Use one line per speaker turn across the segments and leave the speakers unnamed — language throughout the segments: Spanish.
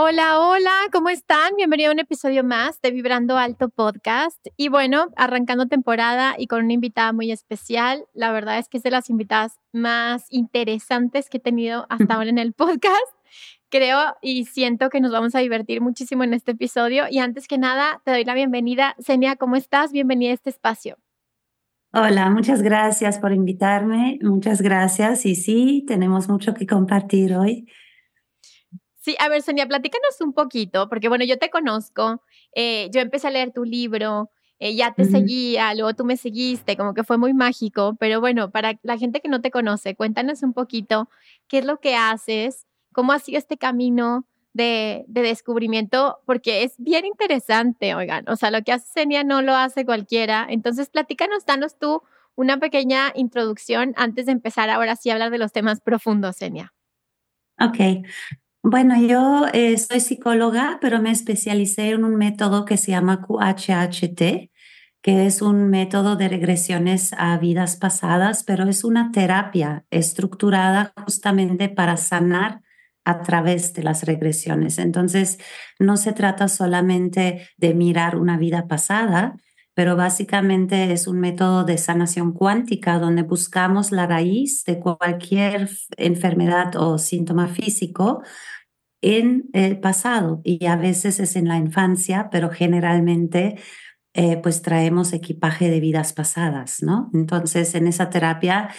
Hola, hola, ¿cómo están? Bienvenido a un episodio más de Vibrando Alto Podcast. Y bueno, arrancando temporada y con una invitada muy especial. La verdad es que es de las invitadas más interesantes que he tenido hasta ahora en el podcast. Creo y siento que nos vamos a divertir muchísimo en este episodio. Y antes que nada, te doy la bienvenida. Senia, ¿cómo estás? Bienvenida a este espacio.
Hola, muchas gracias por invitarme. Muchas gracias. Y sí, tenemos mucho que compartir hoy.
Sí, a ver, Sonia, platícanos un poquito, porque bueno, yo te conozco, eh, yo empecé a leer tu libro, eh, ya te seguía, luego tú me seguiste, como que fue muy mágico, pero bueno, para la gente que no te conoce, cuéntanos un poquito qué es lo que haces, cómo ha sido este camino de, de descubrimiento, porque es bien interesante, oigan, o sea, lo que hace Senia no lo hace cualquiera, entonces platícanos, danos tú una pequeña introducción antes de empezar ahora sí a hablar de los temas profundos, Senia.
Ok, bueno, yo eh, soy psicóloga, pero me especialicé en un método que se llama QHHT, que es un método de regresiones a vidas pasadas, pero es una terapia estructurada justamente para sanar a través de las regresiones. Entonces, no se trata solamente de mirar una vida pasada, pero básicamente es un método de sanación cuántica donde buscamos la raíz de cualquier enfermedad o síntoma físico en el pasado y a veces es en la infancia, pero generalmente eh, pues traemos equipaje de vidas pasadas, ¿no? Entonces en esa terapia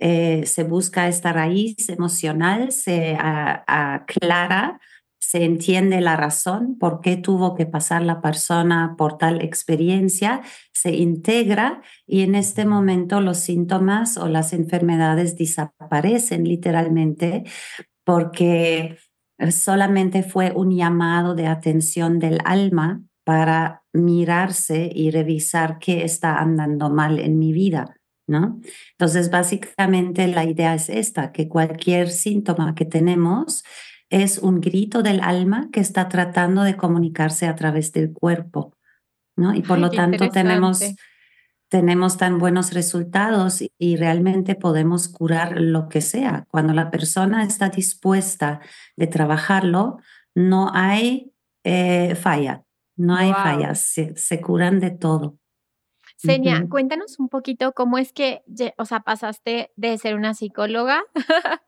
eh, se busca esta raíz emocional, se aclara se entiende la razón por qué tuvo que pasar la persona por tal experiencia, se integra y en este momento los síntomas o las enfermedades desaparecen literalmente porque solamente fue un llamado de atención del alma para mirarse y revisar qué está andando mal en mi vida. ¿No? Entonces, básicamente la idea es esta, que cualquier síntoma que tenemos es un grito del alma que está tratando de comunicarse a través del cuerpo, ¿no? Y por lo tanto tenemos, tenemos tan buenos resultados y, realmente podemos curar lo que sea. Cuando la persona está dispuesta de trabajarlo, no hay eh, falla, no hay fallas, se, curan de todo.
Senia, cuéntanos un poquito cómo es que, o sea, pasaste de ser una psicóloga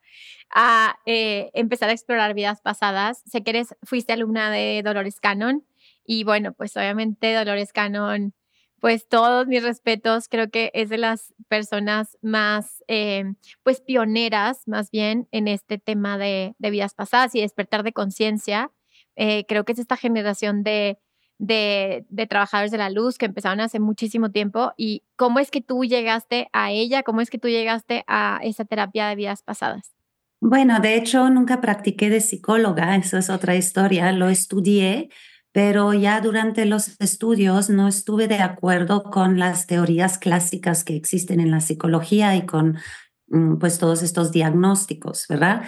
a eh, empezar a explorar vidas pasadas. Sé que eres, fuiste alumna de Dolores Cannon y bueno, pues obviamente Dolores Cannon, pues todos mis respetos, creo que es de las personas más, eh, pues pioneras más bien en este tema de, vidas pasadas y despertar de conciencia. Eh, creo que es esta generación de, de, de, trabajadores de la luz que empezaron hace muchísimo tiempo y cómo es que tú llegaste a ella, cómo es que tú llegaste a esa terapia de vidas pasadas.
Bueno, de hecho, nunca practiqué de psicóloga, eso es otra historia, lo estudié, pero ya durante los estudios no estuve de acuerdo con las teorías clásicas que existen en la psicología y con mm, pues todos estos diagnósticos, ¿verdad?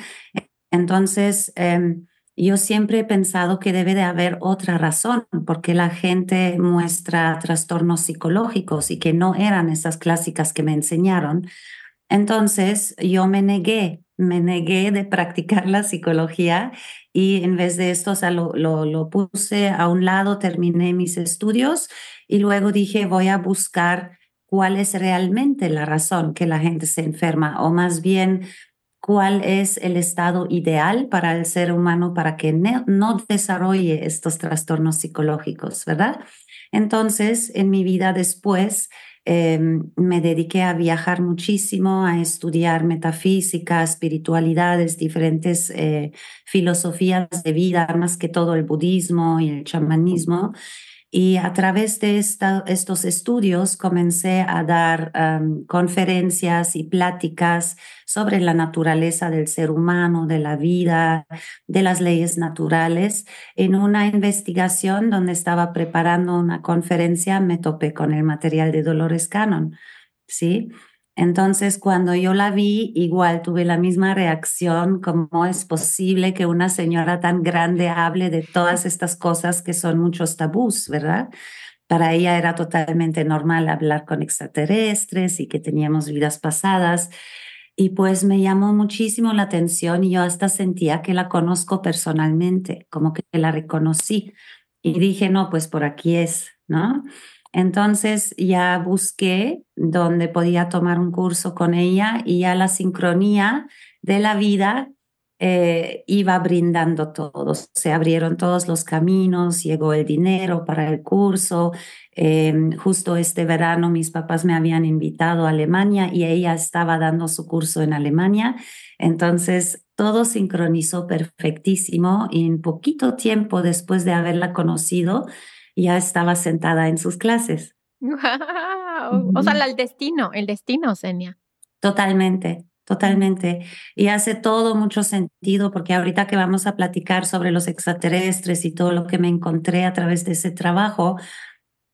Entonces, em, yo siempre he pensado que debe de haber otra razón, porque la gente muestra trastornos psicológicos y que no eran esas clásicas que me enseñaron. Entonces, yo me negué me negué de practicar la psicología y en vez de esto, o sea, lo, lo, puse a un lado, terminé mis estudios y luego dije, voy a buscar cuál es realmente la razón que la gente se enferma o más bien cuál es el estado ideal para el ser humano para que no desarrolle estos trastornos psicológicos, ¿verdad? Entonces, en mi vida después, Em, me dediqué a viajar muchísimo, a estudiar metafísica, espiritualidades, diferentes eh, filosofías de vida, más que todo el budismo y el chamanismo. Y a través de estos estudios comencé a dar conferencias y pláticas sobre la naturaleza del ser humano, de la vida, de las leyes naturales. En una investigación donde estaba preparando una conferencia me topé con el material de Dolores Cannon, ¿sí? Entonces, cuando yo la vi, igual tuve la misma reacción, cómo es posible que una señora tan grande hable de todas estas cosas que son muchos tabús, ¿verdad? Para ella era totalmente normal hablar con extraterrestres y que teníamos vidas pasadas. Y pues me llamó muchísimo la atención y yo hasta sentía que la conozco personalmente, como que la reconocí. Y dije, no, pues por aquí es, ¿no? Entonces ya busqué donde podía tomar un curso con ella y ya la sincronía de la vida eh, iba brindando todos. Se abrieron todos los caminos, llegó el dinero para el curso. Em, justo este verano mis papás me habían invitado a Alemania y ella estaba dando su curso en Alemania. Entonces todo sincronizó perfectísimo y en poquito tiempo después de haberla conocido, ya estaba sentada en sus clases.
O sea, el destino, el destino, Senia.
Totalmente, totalmente. Y hace todo mucho sentido porque ahorita que vamos a platicar sobre los extraterrestres y todo lo que me encontré a través de ese trabajo,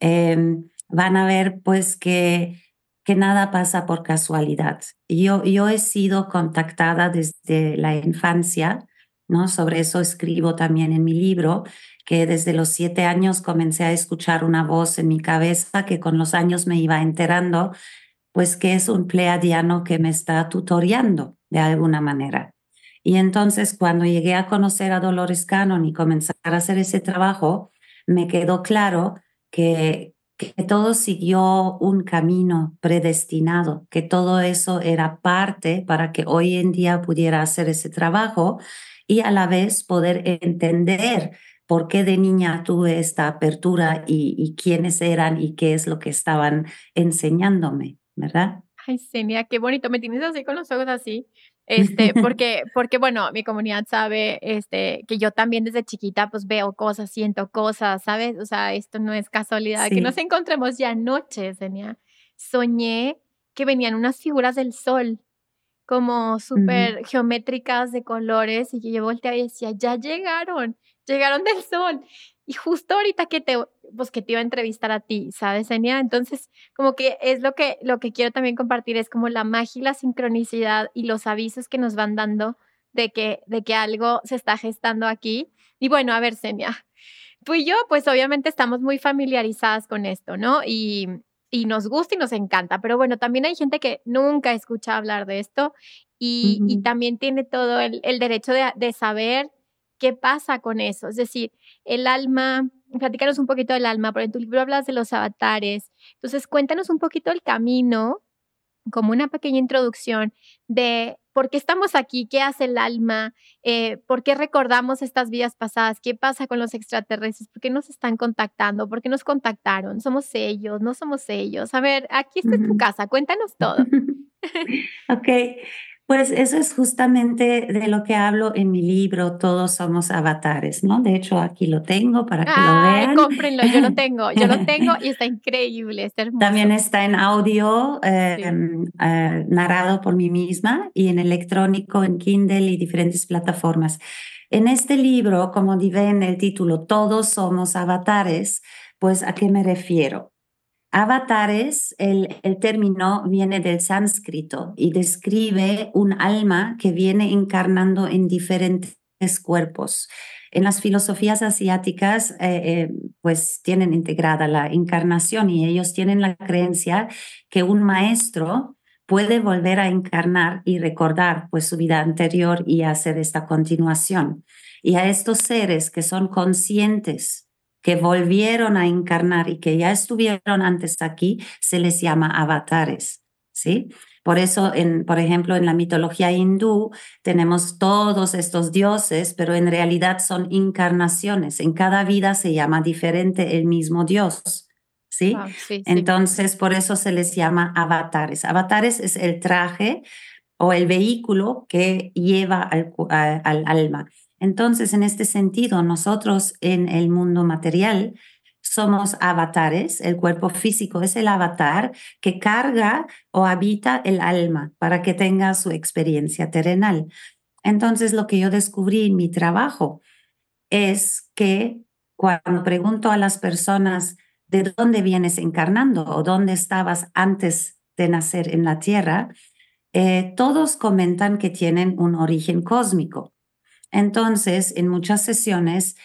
em, van a ver pues que, que nada pasa por casualidad. Yo, yo he sido contactada desde la infancia, ¿no? Sobre eso escribo también en mi libro, que desde los siete años comencé a escuchar una voz en mi cabeza que con los años me iba enterando, pues que es un pleiadiano que me está tutoreando de alguna manera. Y entonces cuando llegué a conocer a Dolores Cannon y comenzar a hacer ese trabajo, me quedó claro que, que todo siguió un camino predestinado, que todo eso era parte para que hoy en día pudiera hacer ese trabajo y a la vez poder entender por qué de niña tuve esta apertura y, quiénes eran y qué es lo que estaban enseñándome, ¿verdad?
Ay, Senia, qué bonito, me tienes así con los ojos así. Este, porque, porque bueno, mi comunidad sabe, este, que yo también desde chiquita pues veo cosas, siento cosas, ¿sabes? O sea, esto no es casualidad, que nos encontremos ya anoche, Senia. Soñé que venían unas figuras del sol, como súper geométricas de colores, y que yo volteaba y decía, ya llegaron llegaron del sol. Y justo ahorita que te, pues que te iba a entrevistar a ti, ¿sabes, Enia? Entonces, como que es lo que, lo que quiero también compartir, es como la magia y la sincronicidad y los avisos que nos van dando de que, de que algo se está gestando aquí. Y bueno, a ver, Senia, tú y yo, pues obviamente estamos muy familiarizadas con esto, ¿no? Y, y nos gusta y nos encanta, pero bueno, también hay gente que nunca escucha hablar de esto y, y también tiene todo el, el derecho de, de saber qué pasa con eso. Es decir, el alma, platícanos un poquito del alma, porque en tu libro hablas de los avatares. Entonces, cuéntanos un poquito el camino, como una pequeña introducción de por qué estamos aquí, qué hace el alma, eh, por qué recordamos estas vidas pasadas, qué pasa con los extraterrestres, por qué nos están contactando, por qué nos contactaron, somos ellos, no somos ellos. A ver, aquí está tu casa, cuéntanos todo.
ok, pues eso es justamente de lo que hablo en mi libro, Todos somos avatares, ¿no? De hecho, aquí lo tengo para que lo vean.
Cómprenlo, yo lo tengo, yo lo tengo y está increíble, está hermoso.
También está en audio, em, eh, narrado por mí misma y en electrónico, en Kindle y diferentes plataformas. En este libro, como ven el título, Todos somos avatares, pues ¿a qué me refiero? Avatares, el, el, término viene del sánscrito y describe un alma que viene encarnando en diferentes cuerpos. En las filosofías asiáticas, eh, eh, pues tienen integrada la encarnación y ellos tienen la creencia que un maestro puede volver a encarnar y recordar pues su vida anterior y hacer esta continuación. Y a estos seres que son conscientes que volvieron a encarnar y que ya estuvieron antes aquí, se les llama avatares, ¿sí? Por eso, en, por ejemplo, en la mitología hindú tenemos todos estos dioses, pero en realidad son encarnaciones. En cada vida se llama diferente el mismo dios, ¿sí? Entonces, por eso se les llama avatares. Avatares es el traje o el vehículo que lleva al, al alma. Entonces, en este sentido, nosotros en el mundo material somos avatares, el cuerpo físico es el avatar que carga o habita el alma para que tenga su experiencia terrenal. Entonces, lo que yo descubrí en mi trabajo es que cuando pregunto a las personas de dónde vienes encarnando o dónde estabas antes de nacer en la Tierra, eh, todos comentan que tienen un origen cósmico. Entonces, en muchas sesiones,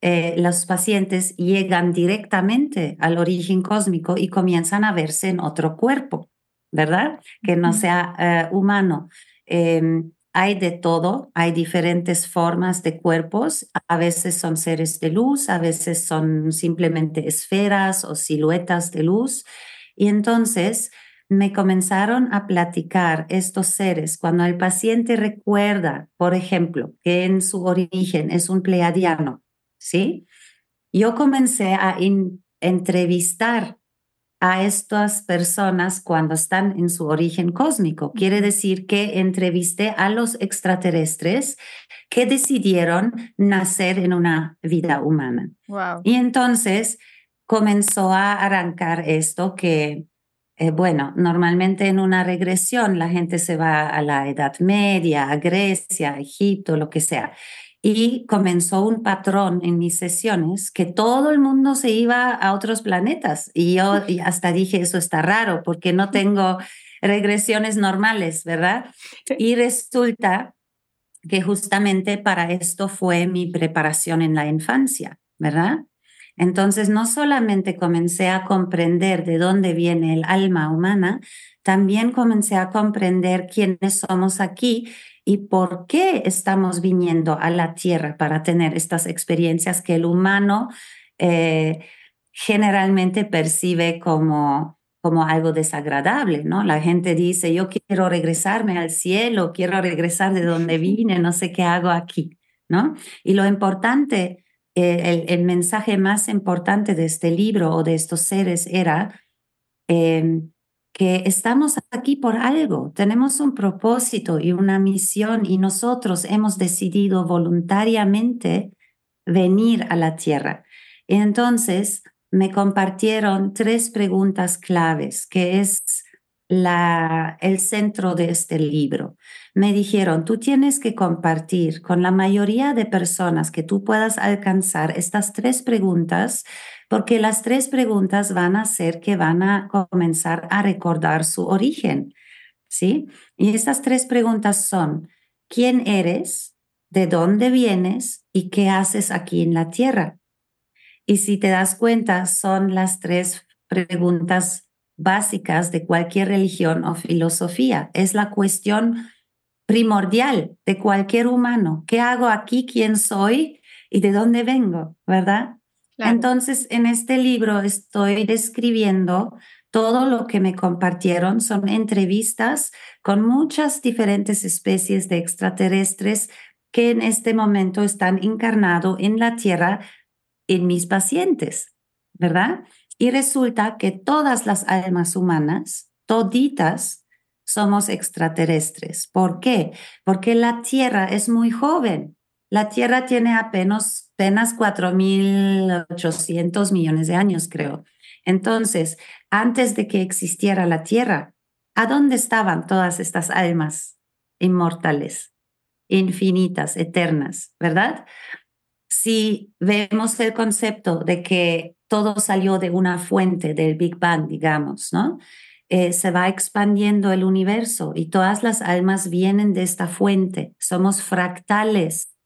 eh, los pacientes llegan directamente al origen cósmico y comienzan a verse en otro cuerpo, ¿verdad? Que no sea eh, humano. Em, hay de todo, hay diferentes formas de cuerpos, a veces son seres de luz, a veces son simplemente esferas o siluetas de luz. Y entonces me comenzaron a platicar estos seres cuando el paciente recuerda, por ejemplo, que en su origen es un pleiadiano, ¿sí? Yo comencé a entrevistar a estas personas cuando están en su origen cósmico. Quiere decir que entrevisté a los extraterrestres que decidieron nacer en una vida humana. Y entonces comenzó a arrancar esto que, eh, bueno, normalmente en una regresión la gente se va a la Edad Media, a Grecia, a Egipto, lo que sea. Y comenzó un patrón en mis sesiones que todo el mundo se iba a otros planetas. Y yo hasta dije eso está raro porque no tengo regresiones normales, ¿verdad? Y resulta que justamente para esto fue mi preparación en la infancia, ¿verdad? Entonces no solamente comencé a comprender de dónde viene el alma humana, también comencé a comprender quiénes somos aquí y por qué estamos viniendo a la Tierra para tener estas experiencias que el humano eh, generalmente percibe como, como algo desagradable, ¿no? La gente dice, yo quiero regresarme al cielo, quiero regresar de donde vine, no sé qué hago aquí, ¿no? Y lo importante, el, mensaje más importante de este libro o de estos seres era... Em, que estamos aquí por algo, tenemos un propósito y una misión y nosotros hemos decidido voluntariamente venir a la tierra. Entonces me compartieron tres preguntas claves, que es el centro de este libro. Me dijeron, tú tienes que compartir con la mayoría de personas que tú puedas alcanzar estas tres preguntas porque las tres preguntas van a hacer que van a comenzar a recordar su origen, ¿sí? Y estas tres preguntas son, ¿quién eres? ¿De dónde vienes? ¿Y qué haces aquí en la tierra? Y si te das cuenta, son las tres preguntas básicas de cualquier religión o filosofía. Es la cuestión primordial de cualquier humano. ¿Qué hago aquí? ¿Quién soy? ¿Y de dónde vengo? ¿Verdad? Entonces, en este libro estoy describiendo todo lo que me compartieron. Son entrevistas con muchas diferentes especies de extraterrestres que en este momento están encarnados en la Tierra en mis pacientes, ¿verdad? Y resulta que todas las almas humanas, toditas, somos extraterrestres. ¿Por qué? Porque la Tierra es muy joven. La Tierra tiene apenas apenas 4.800 millones de años, creo. Entonces, antes de que existiera la Tierra, ¿a dónde estaban todas estas almas inmortales, infinitas, eternas, verdad? Si vemos el concepto de que todo salió de una fuente del Big Bang, digamos, ¿no? Eh, se va expandiendo el universo y todas las almas vienen de esta fuente. Somos fractales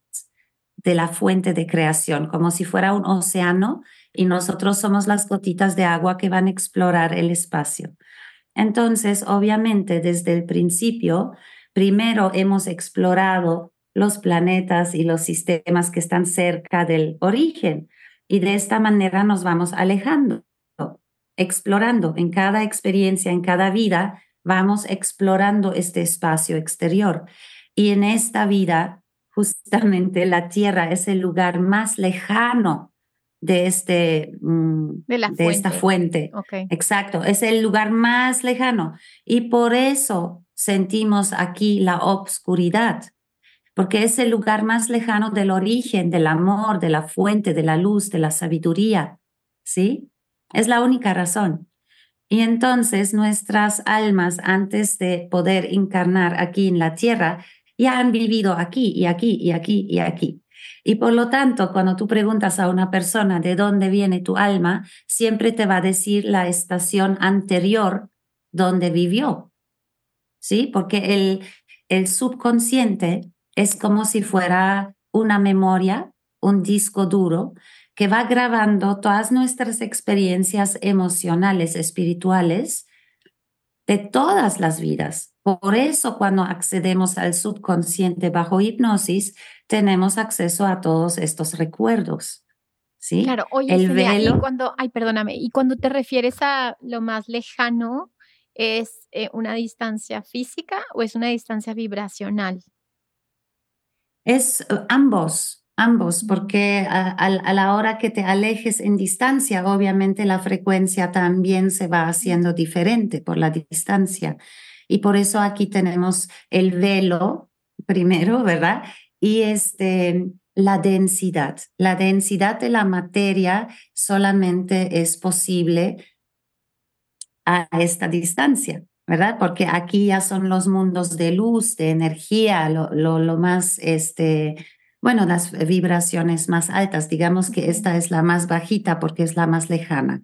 de la fuente de creación, como si fuera un océano y nosotros somos las gotitas de agua que van a explorar el espacio. Entonces, obviamente, desde el principio, primero hemos explorado los planetas y los sistemas que están cerca del origen y de esta manera nos vamos alejando, explorando en cada experiencia, en cada vida, vamos explorando este espacio exterior. Y en esta vida justamente la Tierra es el lugar más lejano de, este, mm, de, esta fuente. Exacto, es el lugar más lejano. Y por eso sentimos aquí la obscuridad, porque es el lugar más lejano del origen, del amor, de la fuente, de la luz, de la sabiduría. ¿Sí? Es la única razón. Y entonces nuestras almas, antes de poder encarnar aquí en la tierra, ya han vivido aquí y aquí y aquí y aquí. Y por lo tanto, cuando tú preguntas a una persona de dónde viene tu alma, siempre te va a decir la estación anterior donde vivió. ¿Sí? Porque el, el subconsciente es como si fuera una memoria, un disco duro que va grabando todas nuestras experiencias emocionales, espirituales, de todas las vidas. Por eso cuando accedemos al subconsciente bajo hipnosis, tenemos acceso a todos estos recuerdos. ¿Sí?
Claro, oye, el velo, y cuando, ay, perdóname, y cuando te refieres a lo más lejano, ¿es eh, una distancia física o es una distancia vibracional?
Es eh, ambos ambos, porque a, la hora que te alejes en distancia, obviamente la frecuencia también se va haciendo diferente por la distancia. Y por eso aquí tenemos el velo primero, ¿verdad? Y este, la densidad. La densidad de la materia solamente es posible a esta distancia. ¿Verdad? Porque aquí ya son los mundos de luz, de energía, lo, lo, lo más este, bueno, las vibraciones más altas, digamos que esta es la más bajita porque es la más lejana.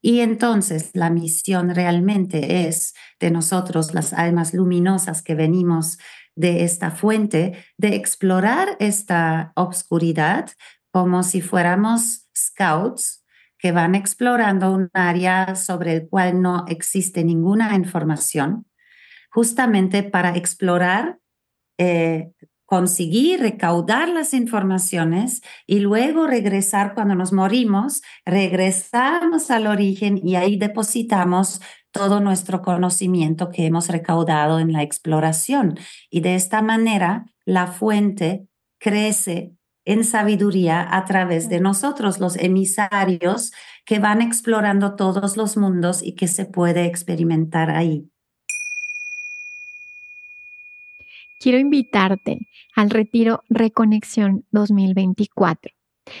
Y entonces la misión realmente es de nosotros, las almas luminosas que venimos de esta fuente, de explorar esta obscuridad como si fuéramos scouts que van explorando un área sobre el cual no existe ninguna información, justamente para explorar eh, conseguir recaudar las informaciones y luego regresar cuando nos morimos, regresamos al origen y ahí depositamos todo nuestro conocimiento que hemos recaudado en la exploración. Y de esta manera la fuente crece en sabiduría a través de nosotros, los emisarios que van explorando todos los mundos y que se puede experimentar ahí.
quiero invitarte al retiro Reconexión 2024.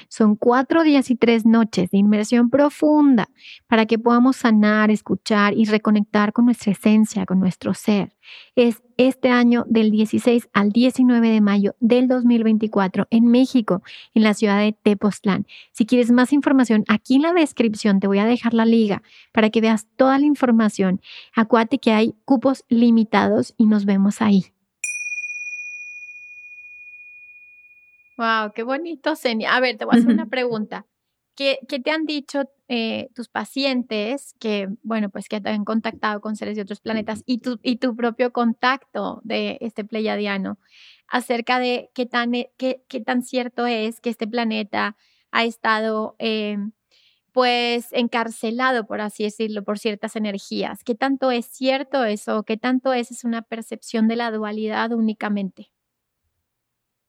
Son cuatro días y tres noches de inmersión profunda para que podamos sanar, escuchar y reconectar con nuestra esencia, con nuestro ser. Es este año del 16 al 19 de mayo del 2024 en México, en la ciudad de Tepoztlán. Si quieres más información, aquí en la descripción te voy a dejar la liga para que veas toda la información. Acuérdate que hay cupos limitados y nos vemos ahí. Wow, qué bonito, Senia. A ver, te voy a hacer una pregunta. ¿Qué, ¿Qué, te han dicho eh, tus pacientes que, bueno, pues que te han contactado con seres de otros planetas y tu, y tu propio contacto de este pleiadiano acerca de qué tan, eh, qué, qué tan cierto es que este planeta ha estado, eh, pues, encarcelado, por así decirlo, por ciertas energías? ¿Qué tanto es cierto eso? ¿Qué tanto es, es una percepción de la dualidad únicamente?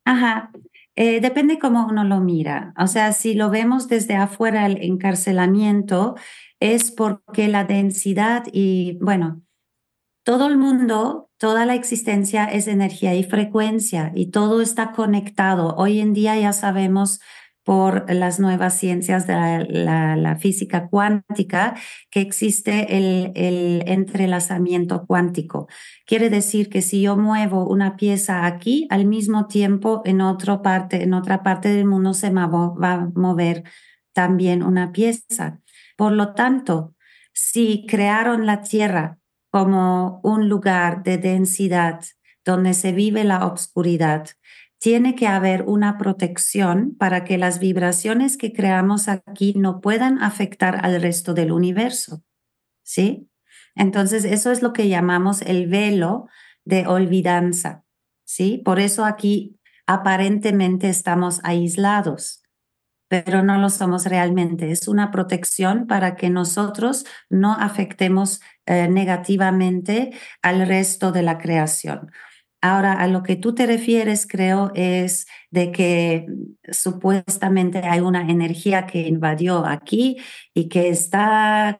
Ajá, eh, depende cómo uno lo mira. O sea, si lo vemos desde afuera el encarcelamiento, es porque la densidad y, bueno, todo el mundo, toda la existencia es energía y frecuencia y todo está conectado. Hoy en día ya sabemos por las nuevas ciencias de la, física cuántica que existe el, el, entrelazamiento cuántico. Quiere decir que si yo muevo una pieza aquí, al mismo tiempo en, otra parte, en otra parte del mundo se va a mover también una pieza. Por lo tanto, si crearon la Tierra como un lugar de densidad donde se vive la oscuridad, tiene que haber una protección para que las vibraciones que creamos aquí no puedan afectar al resto del universo. ¿Sí? Entonces, eso es lo que llamamos el velo de olvidanza. ¿Sí? Por eso aquí aparentemente estamos aislados, pero no lo somos realmente. Es una protección para que nosotros no afectemos eh, negativamente al resto de la creación. Ahora, a lo que tú te refieres, creo, es de que supuestamente hay una energía que invadió aquí y que está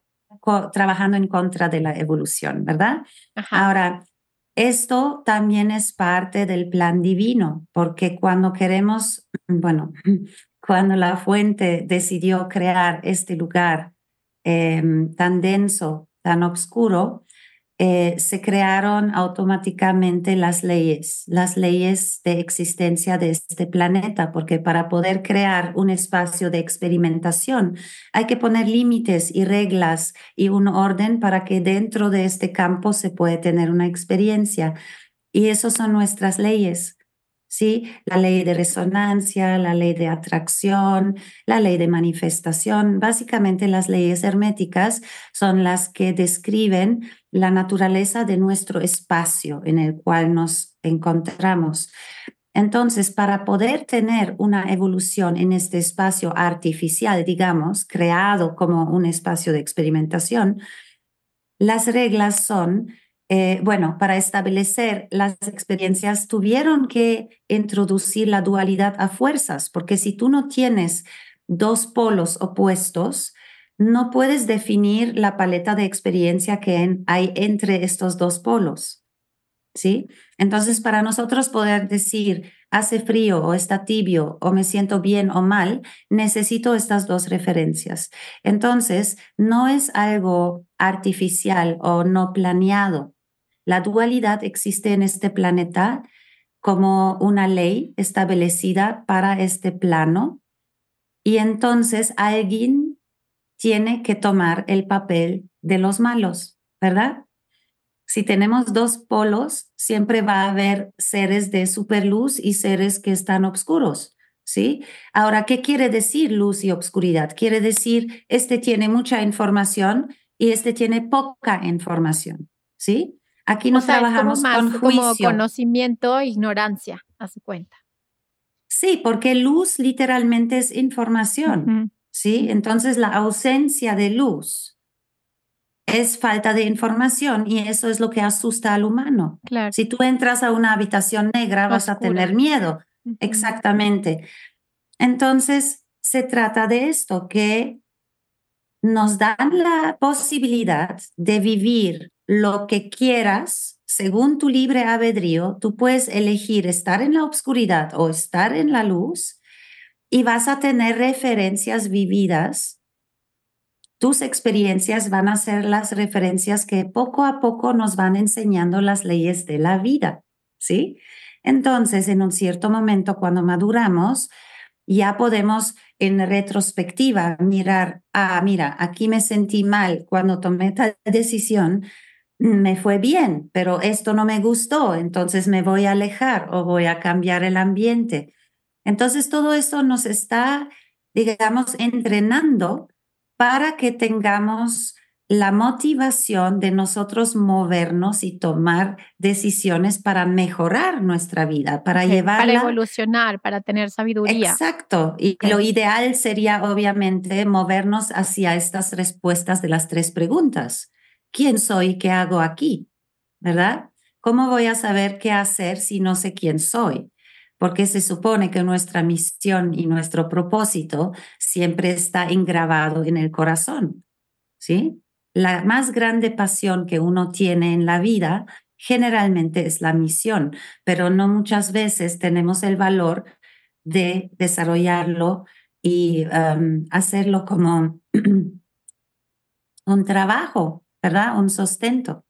trabajando en contra de la evolución, ¿verdad? Ahora, esto también es parte del plan divino, porque cuando queremos, bueno, cuando la fuente decidió crear este lugar em, tan denso, tan oscuro, eh, se crearon automáticamente las leyes, las leyes de existencia de este planeta, porque para poder crear un espacio de experimentación hay que poner límites y reglas y un orden para que dentro de este campo se pueda tener una experiencia. Y eso son nuestras leyes. ¿Sí? La ley de resonancia, la ley de atracción, la ley de manifestación. Básicamente las leyes herméticas son las que describen la naturaleza de nuestro espacio en el cual nos encontramos. Entonces, para poder tener una evolución en este espacio artificial, digamos, creado como un espacio de experimentación, las reglas son eh, bueno, para establecer las experiencias tuvieron que introducir la dualidad a fuerzas, porque si tú no tienes dos polos opuestos, no puedes definir la paleta de experiencia que hay entre estos dos polos. ¿Sí? Entonces, para nosotros poder decir hace frío o está tibio o me siento bien o mal, necesito estas dos referencias. Entonces, no es algo artificial o no planeado. La dualidad existe en este planeta como una ley establecida para este plano y entonces alguien tiene que tomar el papel de los malos, ¿verdad? Si tenemos dos polos, siempre va a haber seres de superluz y seres que están oscuros, ¿sí? Ahora, ¿qué quiere decir luz y obscuridad? Quiere decir, este tiene mucha información y este tiene poca información, ¿sí? Aquí no trabajamos con juicio.
Como conocimiento e ignorancia, a su cuenta.
Sí, porque luz literalmente es información, ¿sí? Entonces la ausencia de luz es falta de información y eso es lo que asusta al humano.
Claro.
Si tú entras a una habitación negra vas a tener miedo. Exactamente. Entonces se trata de esto, que nos dan la posibilidad de vivir lo que quieras, según tu libre albedrío, tú puedes elegir estar en la oscuridad o estar en la luz y vas a tener referencias vividas. Tus experiencias van a ser las referencias que poco a poco nos van enseñando las leyes de la vida, ¿sí? Entonces, en un cierto momento, cuando maduramos, ya podemos en retrospectiva mirar, ah, mira, aquí me sentí mal cuando tomé tal decisión, me fue bien, pero esto no me gustó, entonces me voy a alejar o voy a cambiar el ambiente. Entonces todo esto nos está, digamos, entrenando para que tengamos la motivación de nosotros movernos y tomar decisiones para mejorar nuestra vida, para llevar
Para evolucionar, para tener sabiduría.
Exacto. Y lo ideal sería, obviamente, movernos hacia estas respuestas de las tres preguntas. ¿Quién soy? ¿Qué hago aquí? ¿Verdad? ¿Cómo voy a saber qué hacer si no sé quién soy? Porque se supone que nuestra misión y nuestro propósito siempre está engravado en el corazón. ¿Sí? La más grande pasión que uno tiene en la vida generalmente es la misión, pero no muchas veces tenemos el valor de desarrollarlo y um, hacerlo como un trabajo ¿verdad? Un sustento.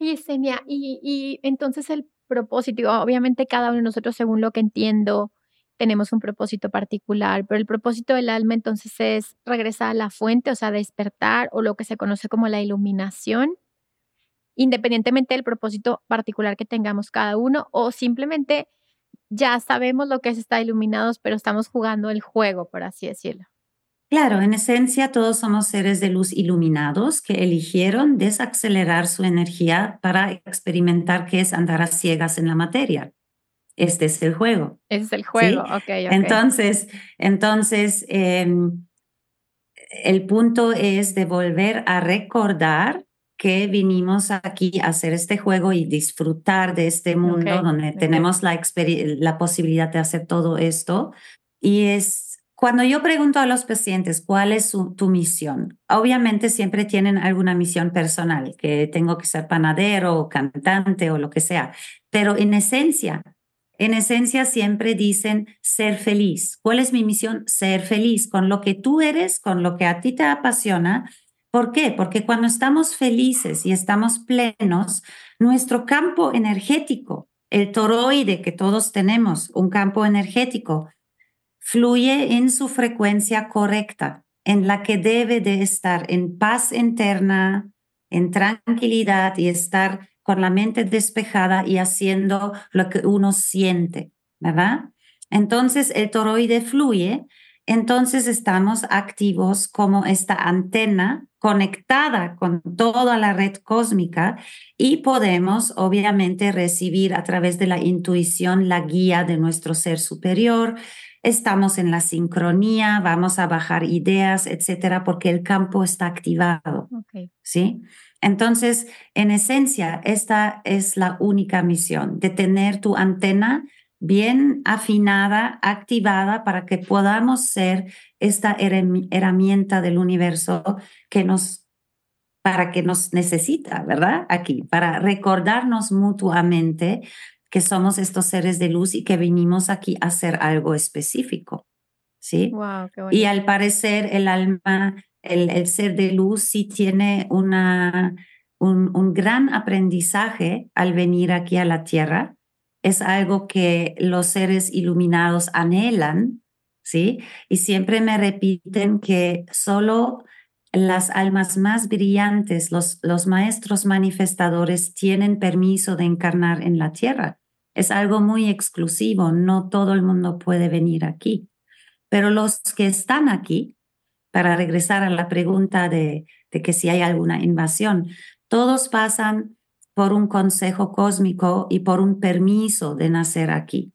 Oye, Senia, y, y entonces el propósito, obviamente cada uno de nosotros, según lo que entiendo, tenemos un propósito particular, pero el propósito del alma entonces es regresar a la fuente, o sea, despertar o lo que se conoce como la iluminación, independientemente del propósito particular que tengamos cada uno, o simplemente ya sabemos lo que es estar iluminados, pero estamos jugando el juego, por así decirlo.
Claro, en esencia todos somos seres de luz iluminados que eligieron desacelerar su energía para experimentar qué es andar a ciegas en la materia. Este es el juego.
Este es el juego, ok.
Entonces, entonces em, el punto es de volver a recordar que vinimos aquí a hacer este juego y disfrutar de este mundo donde tenemos la, la posibilidad de hacer todo esto. Y es cuando yo pregunto a los pacientes cuál es tu misión, obviamente siempre tienen alguna misión personal, que tengo que ser panadero o cantante o lo que sea, pero en esencia, en esencia siempre dicen ser feliz. ¿Cuál es mi misión? Ser feliz con lo que tú eres, con lo que a ti te apasiona. ¿Por qué? Porque cuando estamos felices y estamos plenos, nuestro campo energético, el toroide que todos tenemos, un campo energético, fluye en su frecuencia correcta, en la que debe de estar en paz interna, en tranquilidad y estar con la mente despejada y haciendo lo que uno siente, ¿verdad? Entonces el toroide fluye, entonces estamos activos como esta antena conectada con toda la red cósmica y podemos obviamente recibir a través de la intuición la guía de nuestro ser superior, estamos en la sincronía, vamos a bajar ideas, etcétera, porque el campo está activado. ¿Sí? Entonces, en esencia, esta es la única misión, de tener tu antena bien afinada, activada, para que podamos ser esta herramienta del universo que nos para que nos necesita, ¿verdad? Aquí, para recordarnos mutuamente que somos estos seres de luz y que vinimos aquí a hacer algo específico. ¿Sí? y al parecer el alma, el, el, ser de luz sí tiene una, un, un gran aprendizaje al venir aquí a la Tierra. Es algo que los seres iluminados anhelan, ¿sí? Y siempre me repiten que solo las almas más brillantes, los, los maestros manifestadores, tienen permiso de encarnar en la Tierra es algo muy exclusivo, no todo el mundo puede venir aquí. Pero los que están aquí, para regresar a la pregunta de, de que si hay alguna invasión, todos pasan por un consejo cósmico y por un permiso de nacer aquí.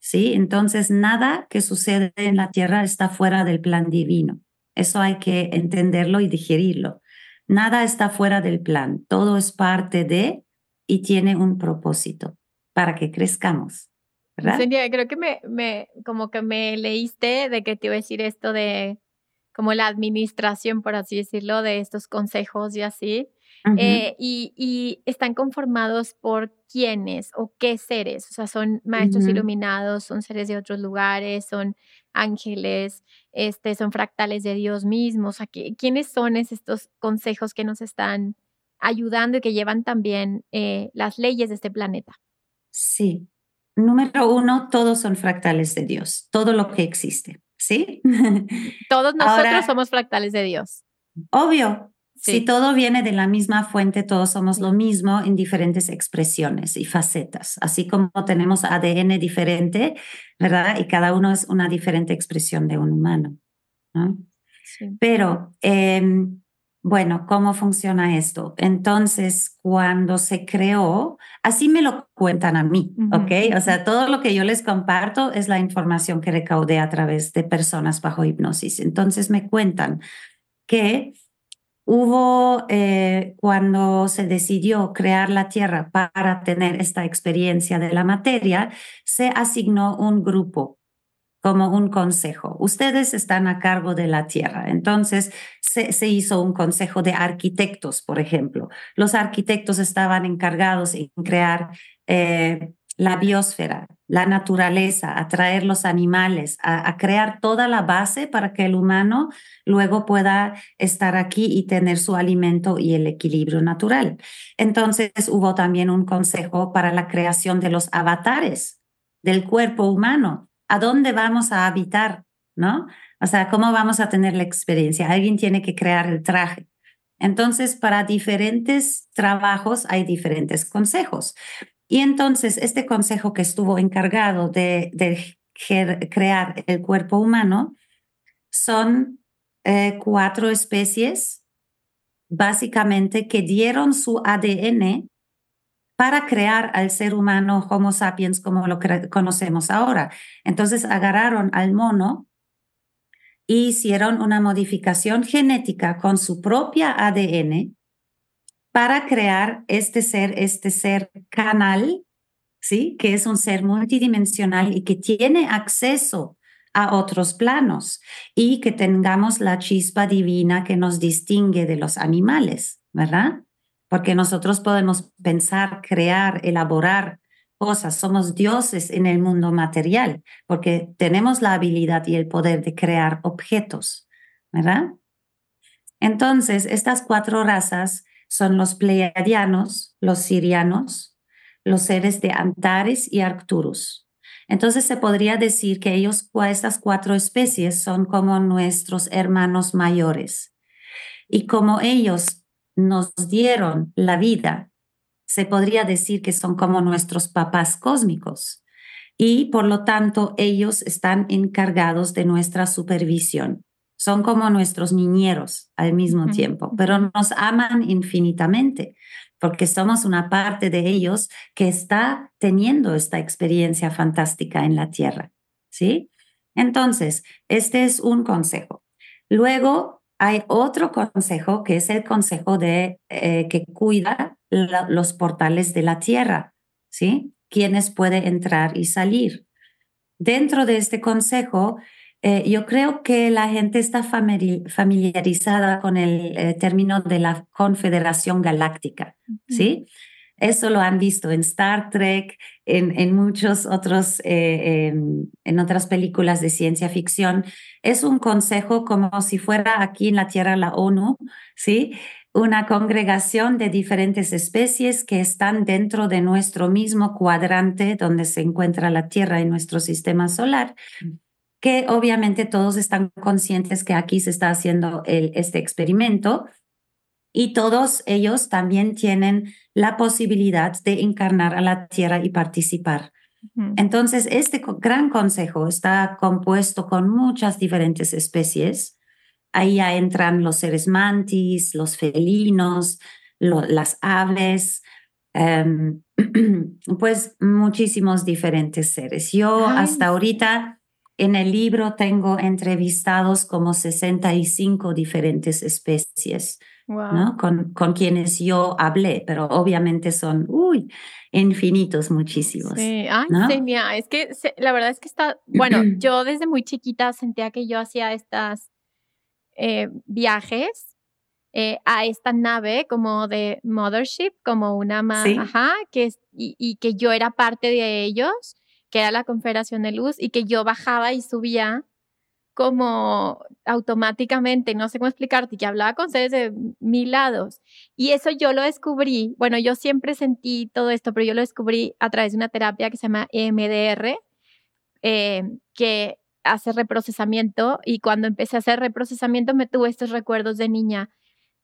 ¿Sí? Entonces, nada que sucede en la Tierra está fuera del plan divino. Eso hay que entenderlo y digerirlo. Nada está fuera del plan. Todo es parte de y tiene un propósito para que crezcamos. ¿verdad?
creo que me, me, como que me leíste de que te iba a decir esto de como la administración, por así decirlo, de estos consejos y así. Eh, y, y, están conformados por quiénes o qué seres. O sea, son maestros iluminados, son seres de otros lugares, son ángeles, este, son fractales de Dios mismo. O sea, ¿quiénes son estos consejos que nos están ayudando y que llevan también eh, las leyes de este planeta?
Sí. Número uno, todos son fractales de Dios, todo lo que existe, ¿sí?
Todos nosotros somos fractales de Dios.
Obvio. Si todo viene de la misma fuente, todos somos lo mismo en diferentes expresiones y facetas, así como tenemos ADN diferente, ¿verdad? Y cada uno es una diferente expresión de un humano. ¿no? Sí. Pero em, bueno, ¿cómo funciona esto? Entonces, cuando se creó, así me lo cuentan a mí, ¿ok? O sea, todo lo que yo les comparto es la información que recaudé a través de personas bajo hipnosis. Entonces, me cuentan que hubo, eh, cuando se decidió crear la Tierra para tener esta experiencia de la materia, se asignó un grupo como un consejo. Ustedes están a cargo de la tierra. Entonces se, hizo un consejo de arquitectos, por ejemplo. Los arquitectos estaban encargados en crear eh, la biosfera, la naturaleza, atraer los animales, a, crear toda la base para que el humano luego pueda estar aquí y tener su alimento y el equilibrio natural. Entonces hubo también un consejo para la creación de los avatares del cuerpo humano a dónde vamos a habitar, ¿no? O sea, ¿cómo vamos a tener la experiencia? Alguien tiene que crear el traje. Entonces, para diferentes trabajos hay diferentes consejos. Y entonces, este consejo que estuvo encargado de, crear el cuerpo humano son eh, cuatro especies, básicamente, que dieron su ADN para crear al ser humano Homo sapiens como lo conocemos ahora. Entonces agarraron al mono e hicieron una modificación genética con su propia ADN para crear este ser, este ser canal, ¿sí? Que es un ser multidimensional y que tiene acceso a otros planos y que tengamos la chispa divina que nos distingue de los animales, ¿verdad? Porque nosotros podemos pensar, crear, elaborar cosas, somos dioses en el mundo material, porque tenemos la habilidad y el poder de crear objetos, ¿verdad? Entonces, estas cuatro razas son los pleiadianos, los sirianos, los seres de Antares y Arcturus. Entonces se podría decir que ellos, estas cuatro especies son como nuestros hermanos mayores. Y como ellos nos dieron la vida, se podría decir que son como nuestros papás cósmicos. Y por lo tanto, ellos están encargados de nuestra supervisión son como nuestros niñeros al mismo tiempo, pero nos aman infinitamente porque somos una parte de ellos que está teniendo esta experiencia fantástica en la tierra, ¿sí? Entonces, este es un consejo. Luego hay otro consejo que es el consejo de eh, que cuida los portales de la tierra, ¿sí? Quienes puede entrar y salir. Dentro de este consejo eh, yo creo que la gente está familiarizada con el eh, término de la Confederación Galáctica, ¿sí? Eso lo han visto en Star Trek, en, en muchos otros, eh, en otras películas de ciencia ficción. Es un consejo como si fuera aquí en la Tierra la ONU, ¿sí? Una congregación de diferentes especies que están dentro de nuestro mismo cuadrante donde se encuentra la Tierra en nuestro sistema solar que obviamente todos están conscientes que aquí se está haciendo el, este experimento y todos ellos también tienen la posibilidad de encarnar a la Tierra y participar. Entonces, este gran consejo está compuesto con muchas diferentes especies. Ahí ya entran los seres mantis, los felinos, las aves, em, pues muchísimos diferentes seres. Yo hasta ahorita en el libro tengo entrevistados como 65 diferentes especies, ¿no? Con, con, quienes yo hablé, pero obviamente son, uy, infinitos, muchísimos.
Sí, ay, es que la verdad es que está, bueno, yo desde muy chiquita sentía que yo hacía estas eh, viajes eh, a esta nave como de Mothership, como una más, ajá, que, y, y que yo era parte de ellos que era la Confederación de Luz, y que yo bajaba y subía como automáticamente, no sé cómo explicarte, que hablaba con seres de mil lados. Y eso yo lo descubrí, bueno, yo siempre sentí todo esto, pero yo lo descubrí a través de una terapia que se llama EMDR, eh, que hace reprocesamiento, y cuando empecé a hacer reprocesamiento me tuve estos recuerdos de niña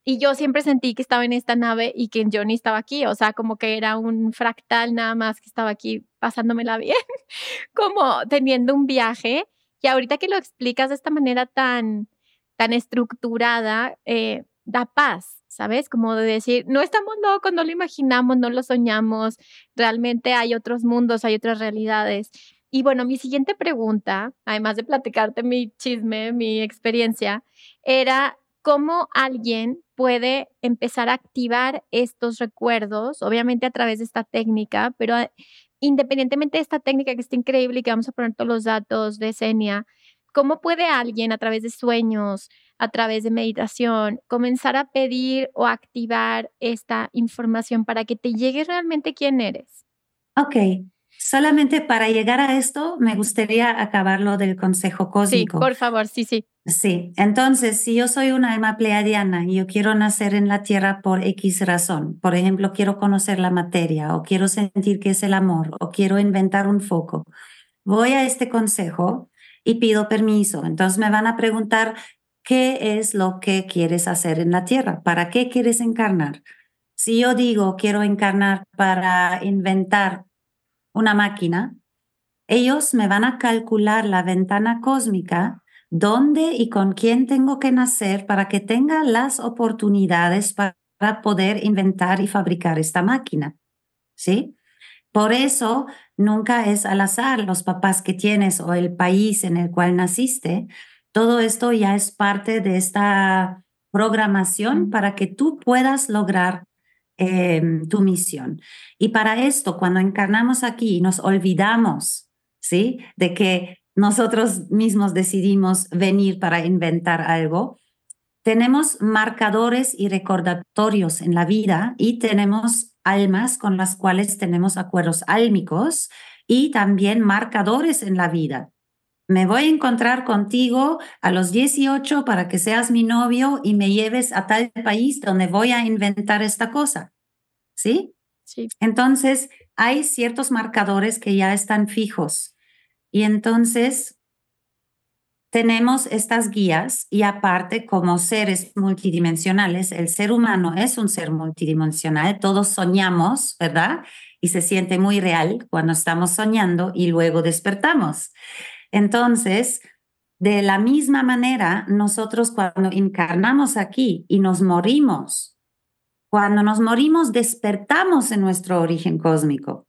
y yo siempre sentí que estaba en esta nave y que Johnny estaba aquí, o sea, como que era un fractal nada más que estaba aquí pasándomela bien, como teniendo un viaje. Y ahorita que lo explicas de esta manera tan, tan estructurada, eh, da paz, ¿sabes? Como de decir, no estamos locos, no lo imaginamos, no lo soñamos, realmente hay otros mundos, hay otras realidades. Y bueno, mi siguiente pregunta, además de platicarte mi chisme, mi experiencia, era cómo alguien puede empezar a activar estos recuerdos, obviamente a través de esta técnica, pero independientemente de esta técnica que está increíble y que vamos a poner todos los datos de Senia, ¿cómo puede alguien a través de sueños, a través de meditación, comenzar a pedir o activar esta información para que te llegue realmente quién eres?
Ok, Solamente para llegar a esto, me gustaría acabar lo del consejo cósmico.
Sí, por favor, sí, sí.
Sí, entonces, si yo soy una alma pleiadiana y yo quiero nacer en la Tierra por X razón, por ejemplo, quiero conocer la materia o quiero sentir que es el amor o quiero inventar un foco, voy a este consejo y pido permiso. Entonces me van a preguntar, ¿qué es lo que quieres hacer en la Tierra? ¿Para qué quieres encarnar? Si yo digo, quiero encarnar para inventar una máquina, ellos me van a calcular la ventana cósmica, dónde y con quién tengo que nacer para que tenga las oportunidades para poder inventar y fabricar esta máquina. ¿Sí? Por eso nunca es al azar los papás que tienes o el país en el cual naciste. Todo esto ya es parte de esta programación para que tú puedas lograr em, tu misión. Y para esto, cuando encarnamos aquí, nos olvidamos, ¿sí? De que nosotros mismos decidimos venir para inventar algo. Tenemos marcadores y recordatorios en la vida y tenemos almas con las cuales tenemos acuerdos álmicos y también marcadores en la vida. Me voy a encontrar contigo a los 18 para que seas mi novio y me lleves a tal país donde voy a inventar esta cosa. ¿Sí?
Sí.
Entonces, hay ciertos marcadores que ya están fijos. Y entonces, tenemos estas guías y aparte como seres multidimensionales, el ser humano es un ser multidimensional, todos soñamos, ¿verdad? Y se siente muy real cuando estamos soñando y luego despertamos. Entonces, de la misma manera, nosotros cuando encarnamos aquí y nos morimos, cuando nos morimos despertamos en nuestro origen cósmico.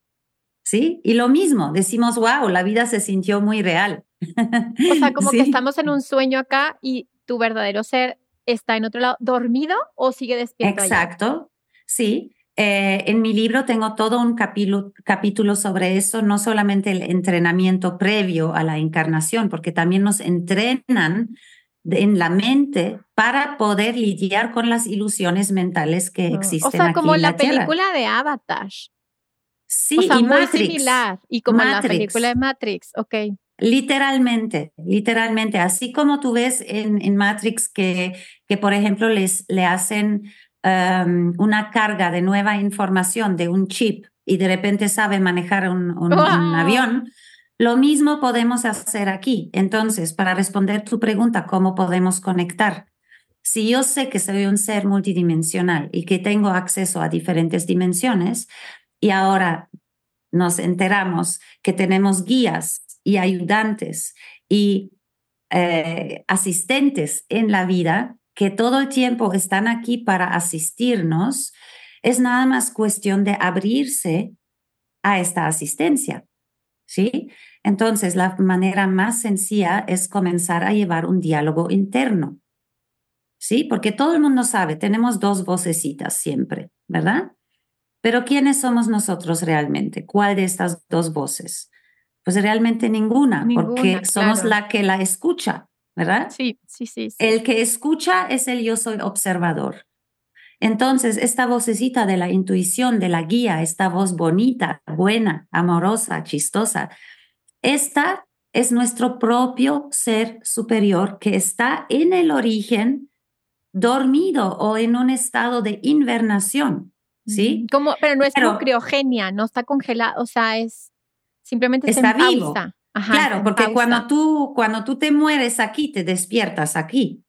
¿Sí? Y lo mismo, decimos, wow, la vida se sintió muy real.
O sea, como que estamos en un sueño acá y tu verdadero ser está en otro lado, dormido o sigue despierto.
Exacto, sí. Eh, en mi libro tengo todo un capítulo, capítulo sobre eso, no solamente el entrenamiento previo a la encarnación, porque también nos entrenan en la mente para poder lidiar con las ilusiones mentales que existen. O
sea, como
la,
película de Avatar.
Sí, o sea, y muy
similar. Y como la película de Matrix, ok.
Literalmente, literalmente. Así como tú ves en, en Matrix que, que, por ejemplo, les, le hacen um, una carga de nueva información de un chip y de repente sabe manejar un, un, un avión, lo mismo podemos hacer aquí. Entonces, para responder tu pregunta, ¿cómo podemos conectar? Si yo sé que soy un ser multidimensional y que tengo acceso a diferentes dimensiones, y ahora nos enteramos que tenemos guías y ayudantes y eh, asistentes en la vida que todo el tiempo están aquí para asistirnos, es nada más cuestión de abrirse a esta asistencia. ¿Sí? Entonces, la manera más sencilla es comenzar a llevar un diálogo interno. ¿Sí? Porque todo el mundo sabe, tenemos dos vocecitas siempre, ¿verdad? Pero ¿quiénes somos nosotros realmente? ¿Cuál de estas dos voces? Pues realmente ninguna, porque somos la que la escucha, ¿verdad?
Sí, sí, sí,
El que escucha es el yo soy observador. Entonces, esta vocecita de la intuición, de la guía, esta voz bonita, buena, amorosa, chistosa, esta es nuestro propio ser superior que está en el origen dormido o en un estado de invernación. ¿sí?
Como, pero no es criogenia, no está congelado, o sea, es simplemente
está, vivo. Claro, porque cuando tú, cuando tú te mueres aquí, te despiertas aquí.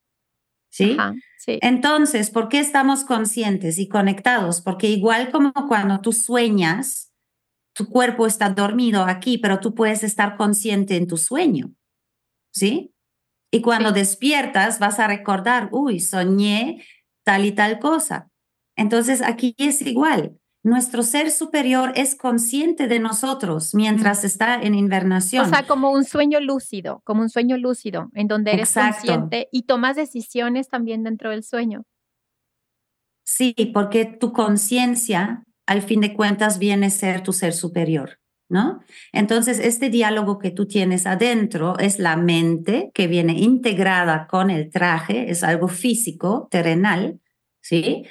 ¿Sí?
sí.
Entonces, ¿por qué estamos conscientes y conectados? Porque igual como cuando tú sueñas, tu cuerpo está dormido aquí, pero tú puedes estar consciente en tu sueño. ¿Sí? Y cuando despiertas, vas a recordar, uy, soñé tal y tal cosa. Entonces aquí es igual. Nuestro ser superior es consciente de nosotros mientras está en invernación.
O sea, como un sueño lúcido, como un sueño lúcido, en donde eres consciente y tomas decisiones también dentro del sueño.
Sí, porque tu conciencia, al fin de cuentas, viene a ser tu ser superior, ¿no? Entonces, este diálogo que tú tienes adentro es la mente que viene integrada con el traje, es algo físico, terrenal, ¿sí?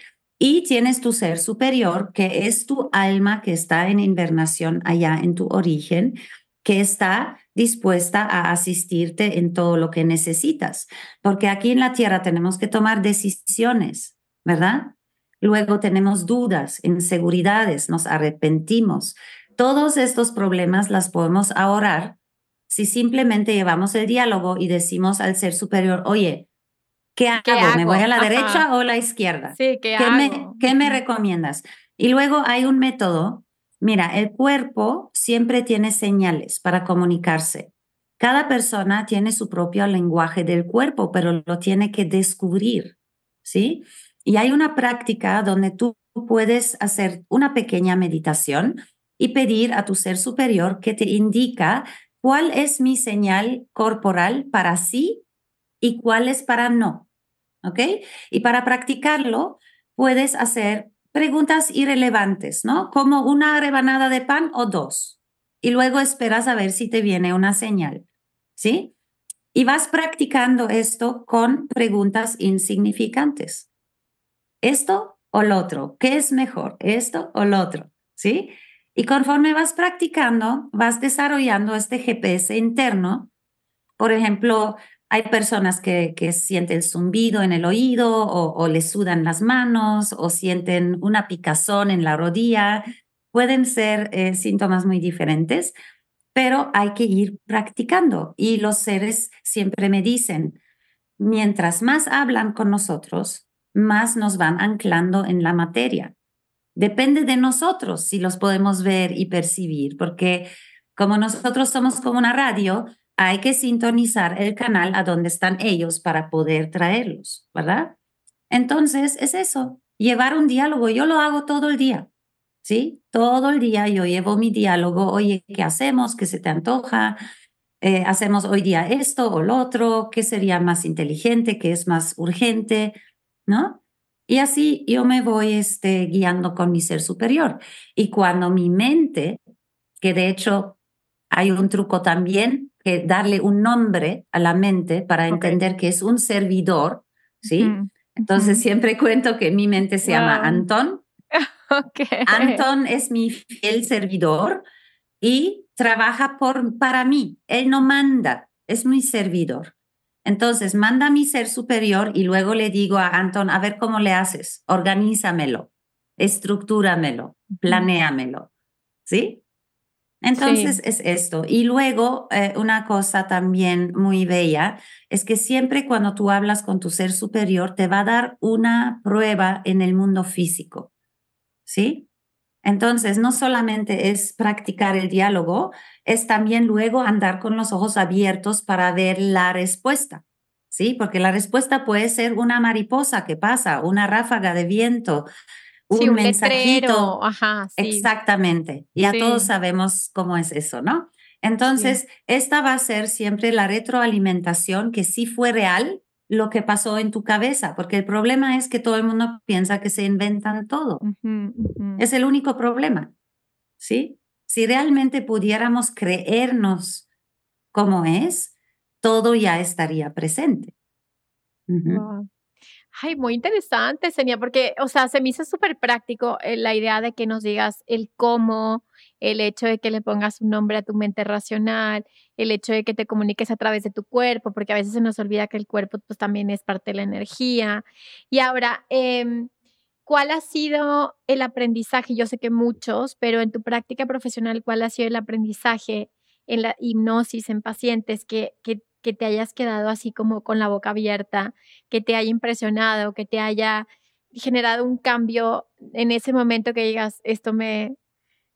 Y tienes tu ser superior, que es tu alma que está en invernación allá en tu origen, que está dispuesta a asistirte en todo lo que necesitas. Porque aquí en la Tierra tenemos que tomar decisiones, ¿verdad? Luego tenemos dudas, inseguridades, nos arrepentimos. Todos estos problemas las podemos ahorrar si simplemente llevamos el diálogo y decimos al ser superior, oye, ¿Qué hago? ¿Me voy a la derecha o a la izquierda?
Sí, ¿qué,
Me, ¿Qué me recomiendas? Y luego hay un método. Mira, el cuerpo siempre tiene señales para comunicarse. Cada persona tiene su propio lenguaje del cuerpo, pero lo tiene que descubrir, ¿sí? Y hay una práctica donde tú puedes hacer una pequeña meditación y pedir a tu ser superior que te indica cuál es mi señal corporal para sí y cuál es para no. ¿Ok? Y para practicarlo, puedes hacer preguntas irrelevantes, ¿no? Como una rebanada de pan o dos. Y luego esperas a ver si te viene una señal, ¿sí? Y vas practicando esto con preguntas insignificantes. ¿Esto o lo otro? ¿Qué es mejor? ¿Esto o lo otro? ¿Sí? Y conforme vas practicando, vas desarrollando este GPS interno. Por ejemplo, hay personas que, que sienten zumbido en el oído o, o les sudan las manos o sienten una picazón en la rodilla. Pueden ser eh, síntomas muy diferentes, pero hay que ir practicando. Y los seres siempre me dicen, mientras más hablan con nosotros, más nos van anclando en la materia. Depende de nosotros si los podemos ver y percibir, porque como nosotros somos como una radio, hay que sintonizar el canal a donde están ellos para poder traerlos, ¿verdad? Entonces, es eso, llevar un diálogo. Yo lo hago todo el día, ¿sí? Todo el día yo llevo mi diálogo, oye, ¿qué hacemos? ¿Qué se te antoja? Eh, ¿Hacemos hoy día esto o lo otro? ¿Qué sería más inteligente? ¿Qué es más urgente? ¿No? Y así yo me voy este, guiando con mi ser superior. Y cuando mi mente, que de hecho hay un truco también que darle un nombre a la mente para entender que es un servidor, ¿sí? Entonces siempre cuento que mi mente se llama Anton. Okay. Anton es mi fiel servidor y trabaja por, para mí. Él no manda, es mi servidor. Entonces manda a mi ser superior y luego le digo a Anton, a ver cómo le haces, organízamelo, estructúramelo, planéamelo. ¿Sí? Entonces es esto. Y luego, eh, una cosa también muy bella es que siempre cuando tú hablas con tu ser superior, te va a dar una prueba en el mundo físico. ¿Sí? Entonces, no solamente es practicar el diálogo, es también luego andar con los ojos abiertos para ver la respuesta. ¿Sí? Porque la respuesta puede ser una mariposa que pasa, una ráfaga de viento, un, mensajito.
Ajá,
Exactamente. Ya todos sabemos cómo es eso, ¿no? Entonces, esta va a ser siempre la retroalimentación que sí fue real lo que pasó en tu cabeza, porque el problema es que todo el mundo piensa que se inventan todo. Es el único problema, ¿sí? Si realmente pudiéramos creernos como es, todo ya estaría presente.
Ay, muy interesante, Senia, porque, o sea, se me hizo súper práctico eh, la idea de que nos digas el cómo, el hecho de que le pongas un nombre a tu mente racional, el hecho de que te comuniques a través de tu cuerpo, porque a veces se nos olvida que el cuerpo pues también es parte de la energía. Y ahora, eh, ¿cuál ha sido el aprendizaje? Yo sé que muchos, pero en tu práctica profesional, ¿cuál ha sido el aprendizaje en la hipnosis en pacientes que, que que te hayas quedado así como con la boca abierta, que te haya impresionado, que te haya generado un cambio en ese momento que digas, esto me,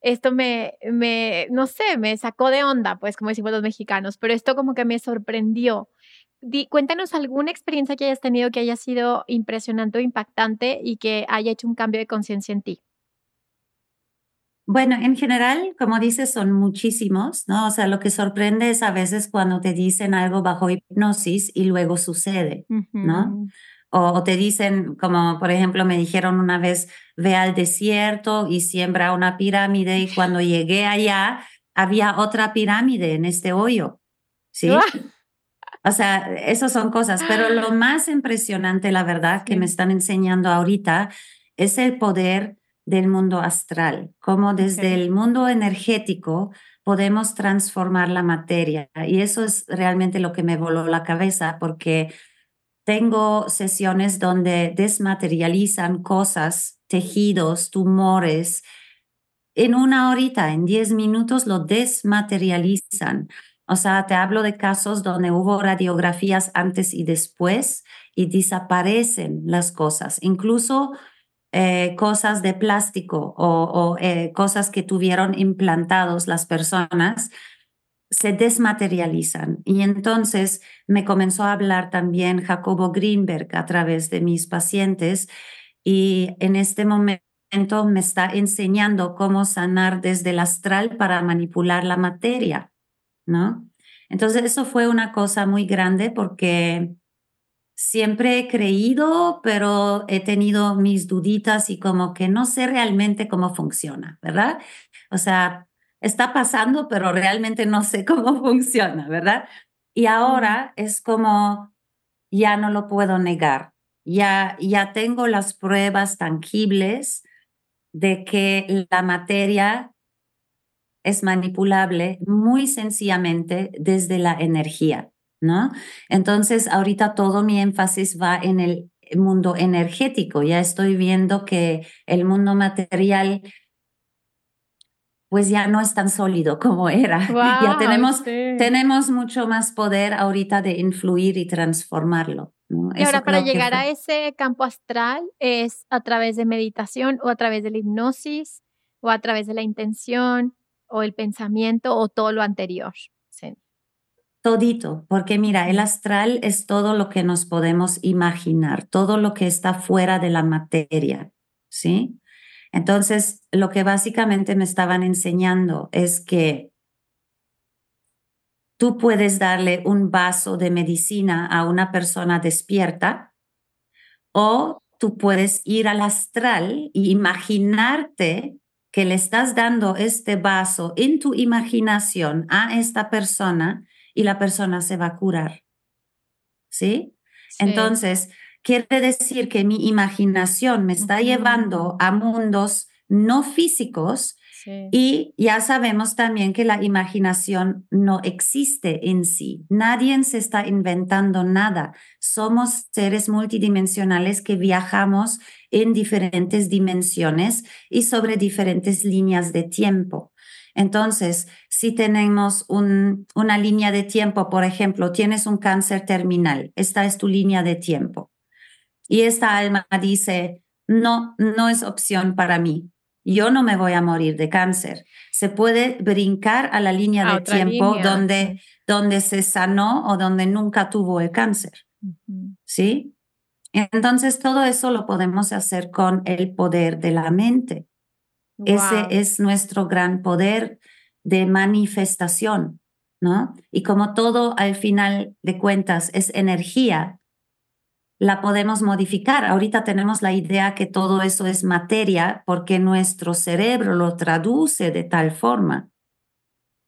esto me, me, no sé, me sacó de onda, pues como decimos los mexicanos, pero esto como que me sorprendió. cuéntanos alguna experiencia que hayas tenido que haya sido impresionante o impactante y que haya hecho un cambio de conciencia en ti.
Bueno, en general, como dices, son muchísimos, ¿no? O sea, lo que sorprende es a veces cuando te dicen algo bajo hipnosis y luego sucede, ¿no? O, te dicen, como por ejemplo me dijeron una vez, ve al desierto y siembra una pirámide y cuando llegué allá había otra pirámide en este hoyo, ¿sí? O sea, esas son cosas, pero lo más impresionante, la verdad, que me están enseñando ahorita es el poder del mundo astral, cómo desde el mundo energético podemos transformar la materia. Y eso es realmente lo que me voló la cabeza porque tengo sesiones donde desmaterializan cosas, tejidos, tumores. En una horita, en diez minutos, lo desmaterializan. O sea, te hablo de casos donde hubo radiografías antes y después y desaparecen las cosas. Incluso eh, cosas de plástico o, eh, cosas que tuvieron implantados las personas se desmaterializan. Y entonces me comenzó a hablar también Jacobo Greenberg a través de mis pacientes y en este momento me está enseñando cómo sanar desde el astral para manipular la materia, ¿no? Entonces eso fue una cosa muy grande porque siempre he creído, pero he tenido mis duditas y como que no sé realmente cómo funciona, ¿verdad? O sea, está pasando, pero realmente no sé cómo funciona, ¿verdad? Y ahora es como, ya no lo puedo negar, ya, ya tengo las pruebas tangibles de que la materia es manipulable muy sencillamente desde la energía. ¿No? Entonces, ahorita todo mi énfasis va en el mundo energético. Ya estoy viendo que el mundo material pues ya no es tan sólido como era. ya tenemos, tenemos mucho más poder ahorita de influir y transformarlo.
Y ahora para llegar a ese campo astral es a través de meditación o a través de la hipnosis o a través de la intención o el pensamiento o todo lo anterior
todito, porque mira, el astral es todo lo que nos podemos imaginar, todo lo que está fuera de la materia, ¿sí? Entonces, lo que básicamente me estaban enseñando es que tú puedes darle un vaso de medicina a una persona despierta o tú puedes ir al astral y imaginarte que le estás dando este vaso en tu imaginación a esta persona y la persona se va a curar. ¿Sí? Entonces, quiere decir que mi imaginación me está llevando a mundos no físicos y ya sabemos también que la imaginación no existe en sí. Nadie se está inventando nada. Somos seres multidimensionales que viajamos en diferentes dimensiones y sobre diferentes líneas de tiempo. Entonces, si tenemos una línea de tiempo, por ejemplo, tienes un cáncer terminal, esta es tu línea de tiempo. Y esta alma dice, no, no es opción para mí. Yo no me voy a morir de cáncer. Se puede brincar a la línea de tiempo donde, donde se sanó o donde nunca tuvo el cáncer. ¿Sí? Entonces, todo eso lo podemos hacer con el poder de la mente. Ese es nuestro gran poder de manifestación, ¿no? Y como todo al final de cuentas es energía, la podemos modificar. Ahorita tenemos la idea que todo eso es materia porque nuestro cerebro lo traduce de tal forma.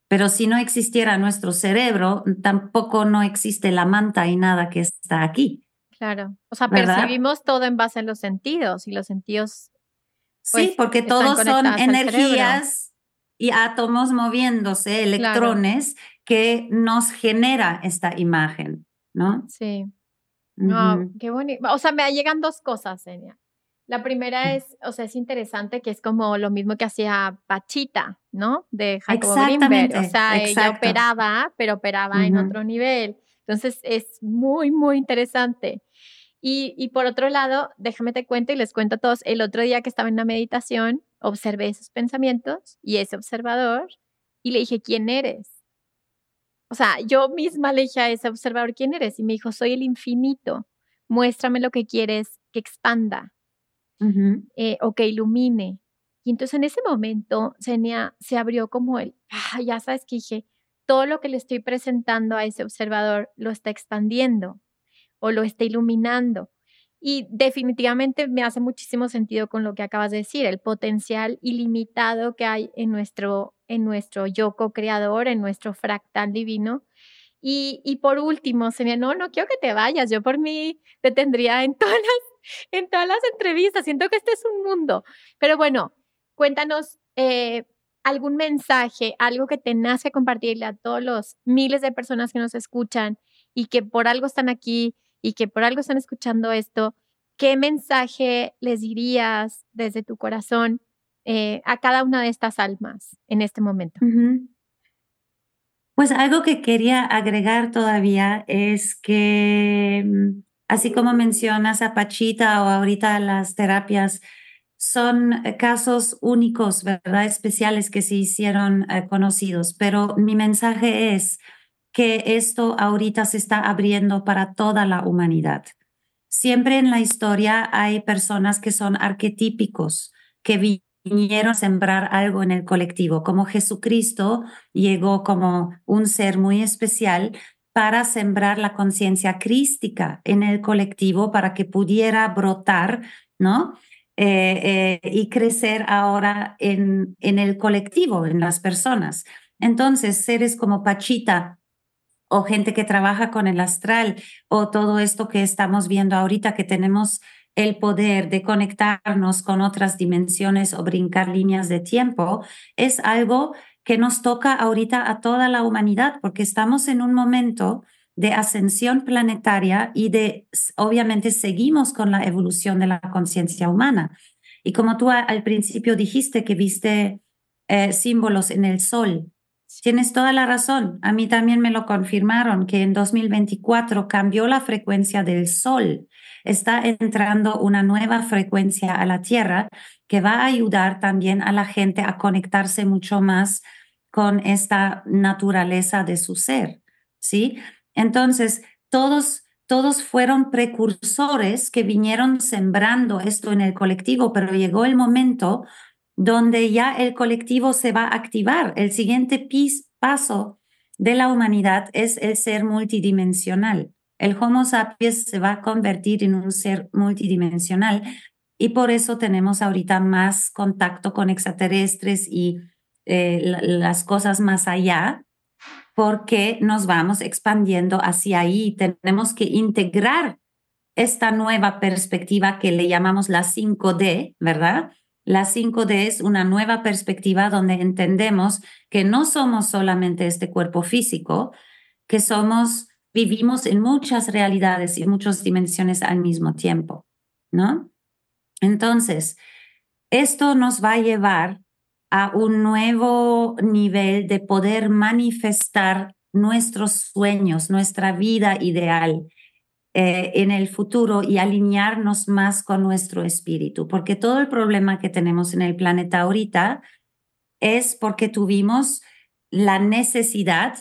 Pero si no existiera nuestro cerebro, tampoco no existe la manta y nada que está aquí.
Claro. O sea, percibimos todo en base a los sentidos y los sentidos
sí, pues, porque todos son energías y átomos moviéndose, electrones, que nos genera esta imagen, ¿no?
Sí. qué bonito. O sea, me llegan dos cosas, Enia. La primera es, o sea, es interesante que es como lo mismo que hacía Pachita, ¿no? De Jacobo Greenberg. O sea, ella operaba, pero operaba en otro nivel. Entonces es muy, muy interesante. Y, por otro lado, déjame te cuento y les cuento a todos, el otro día que estaba en una meditación, observé esos pensamientos y ese observador y le dije, ¿quién eres? O sea, yo misma le dije a ese observador, ¿quién eres? Y me dijo, soy el infinito, muéstrame lo que quieres que expanda eh, o que ilumine. Y entonces en ese momento, Zenia, se abrió como el, ah, ya sabes que dije, todo lo que le estoy presentando a ese observador lo está expandiendo o lo está iluminando. Y definitivamente me hace muchísimo sentido con lo que acabas de decir, el potencial ilimitado que hay en nuestro, en nuestro yo co-creador, en nuestro fractal divino. Y, y por último, sería, no, no quiero que te vayas, yo por mí te tendría en todas las, en todas las entrevistas, siento que este es un mundo. Pero bueno, cuéntanos eh, algún mensaje, algo que te nace compartirle a todos los miles de personas que nos escuchan y que por algo están aquí y que por algo están escuchando esto, ¿qué mensaje les dirías desde tu corazón eh, a cada una de estas almas en este momento?
Pues algo que quería agregar todavía es que, mm, así como mencionas a Pachita o ahorita las terapias, son casos únicos, ¿verdad? Especiales que se hicieron eh, conocidos, pero mi mensaje es, que esto ahorita se está abriendo para toda la humanidad. Siempre en la historia hay personas que son arquetípicos, que vinieron a sembrar algo en el colectivo, como Jesucristo llegó como un ser muy especial para sembrar la conciencia crística en el colectivo para que pudiera brotar, ¿no? Eh, eh, y crecer ahora en, en el colectivo, en las personas. Entonces, seres como Pachita o gente que trabaja con el astral o todo esto que estamos viendo ahorita, que tenemos el poder de conectarnos con otras dimensiones o brincar líneas de tiempo, es algo que nos toca ahorita a toda la humanidad, porque estamos en un momento de ascensión planetaria y de, obviamente, seguimos con la evolución de la conciencia humana. Y como tú al principio dijiste que viste eh, símbolos en el sol, tienes toda la razón. A mí también me lo confirmaron que en 2024 cambió la frecuencia del sol. Está entrando una nueva frecuencia a la Tierra que va a ayudar también a la gente a conectarse mucho más con esta naturaleza de su ser, ¿sí? Entonces, todos, todos fueron precursores que vinieron sembrando esto en el colectivo, pero llegó el momento donde ya el colectivo se va a activar. El siguiente paso de la humanidad es el ser multidimensional. El Homo sapiens se va a convertir en un ser multidimensional y por eso tenemos ahorita más contacto con extraterrestres y eh, las cosas más allá, porque nos vamos expandiendo hacia ahí. Tenemos que integrar esta nueva perspectiva que le llamamos la 5D, ¿verdad? La 5D es una nueva perspectiva donde entendemos que no somos solamente este cuerpo físico, que somos, vivimos en muchas realidades y muchas dimensiones al mismo tiempo, ¿no? Entonces, esto nos va a llevar a un nuevo nivel de poder manifestar nuestros sueños, nuestra vida ideal eh, en el futuro y alinearnos más con nuestro espíritu, porque todo el problema que tenemos en el planeta ahorita es porque tuvimos la necesidad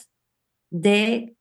de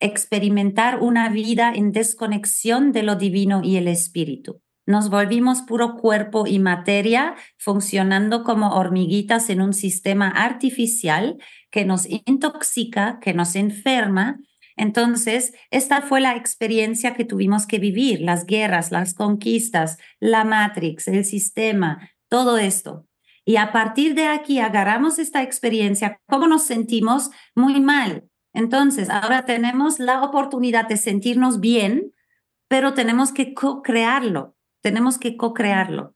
experimentar una vida en desconexión de lo divino y el espíritu. Nos volvimos puro cuerpo y materia funcionando como hormiguitas en un sistema artificial que nos intoxica, que nos enferma. Entonces, esta fue la experiencia que tuvimos que vivir, las guerras, las conquistas, la Matrix, el sistema, todo esto. Y a partir de aquí agarramos esta experiencia, ¿cómo nos sentimos? Muy mal. Entonces, ahora tenemos la oportunidad de sentirnos bien, pero tenemos que co-crearlo tenemos que co-crearlo,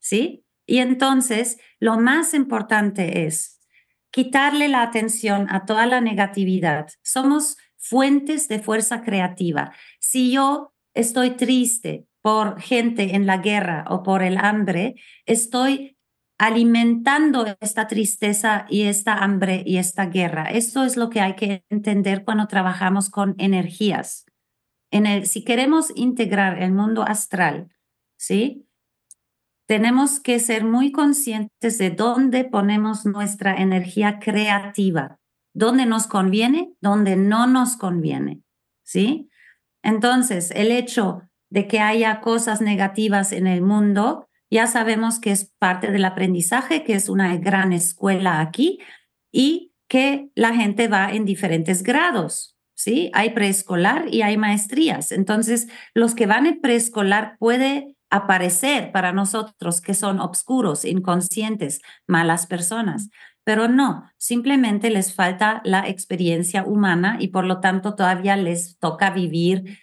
¿sí? Y entonces, lo más importante es quitarle la atención a toda la negatividad. Somos fuentes de fuerza creativa. Si yo estoy triste por gente en la guerra o por el hambre, estoy alimentando esta tristeza y esta hambre y esta guerra. Esto es lo que hay que entender cuando trabajamos con energías. En el, si queremos integrar el mundo astral ¿sí? Tenemos que ser muy conscientes de dónde ponemos nuestra energía creativa, dónde nos conviene, dónde no nos conviene, ¿sí? Entonces, el hecho de que haya cosas negativas en el mundo, ya sabemos que es parte del aprendizaje, que es una gran escuela aquí y que la gente va en diferentes grados, ¿sí? Hay preescolar y hay maestrías. Entonces, los que van en preescolar puede aparecer para nosotros que son obscuros, inconscientes, malas personas. Pero no, simplemente les falta la experiencia humana y por lo tanto todavía les toca vivir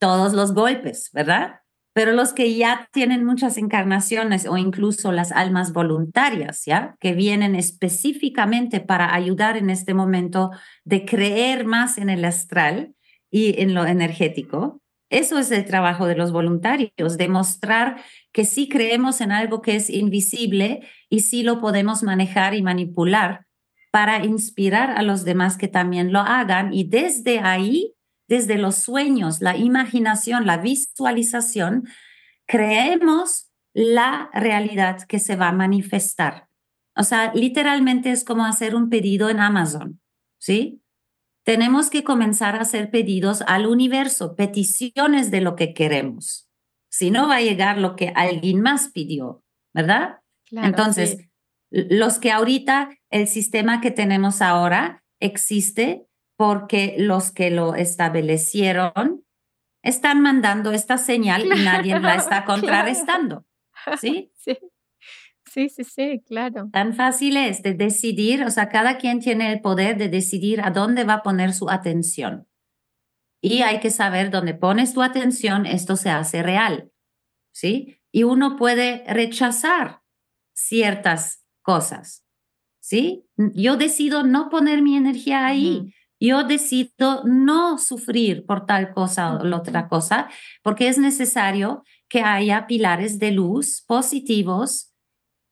todos los golpes, ¿verdad? Pero los que ya tienen muchas encarnaciones o incluso las almas voluntarias, ¿ya? Que vienen específicamente para ayudar en este momento de creer más en el astral y en lo energético, eso es el trabajo de los voluntarios, demostrar que sí creemos en algo que es invisible y sí lo podemos manejar y manipular para inspirar a los demás que también lo hagan y desde ahí, desde los sueños, la imaginación, la visualización, creemos la realidad que se va a manifestar. O sea, literalmente es como hacer un pedido en Amazon, ¿sí? Tenemos que comenzar a hacer pedidos al universo, peticiones de lo que queremos. Si no va a llegar lo que alguien más pidió, ¿verdad? Entonces, los que ahorita, el sistema que tenemos ahora existe porque los que lo establecieron están mandando esta señal y nadie la está contrarrestando. ¿Sí?
Sí. Sí, sí, sí, claro.
Tan fácil es de decidir, o sea, cada quien tiene el poder de decidir a dónde va a poner su atención. Y hay que saber dónde pones tu atención, esto se hace real. ¿Sí? Y uno puede rechazar ciertas cosas. ¿Sí? Yo decido no poner mi energía ahí. Yo decido no sufrir por tal cosa o la otra cosa, porque es necesario que haya pilares de luz positivos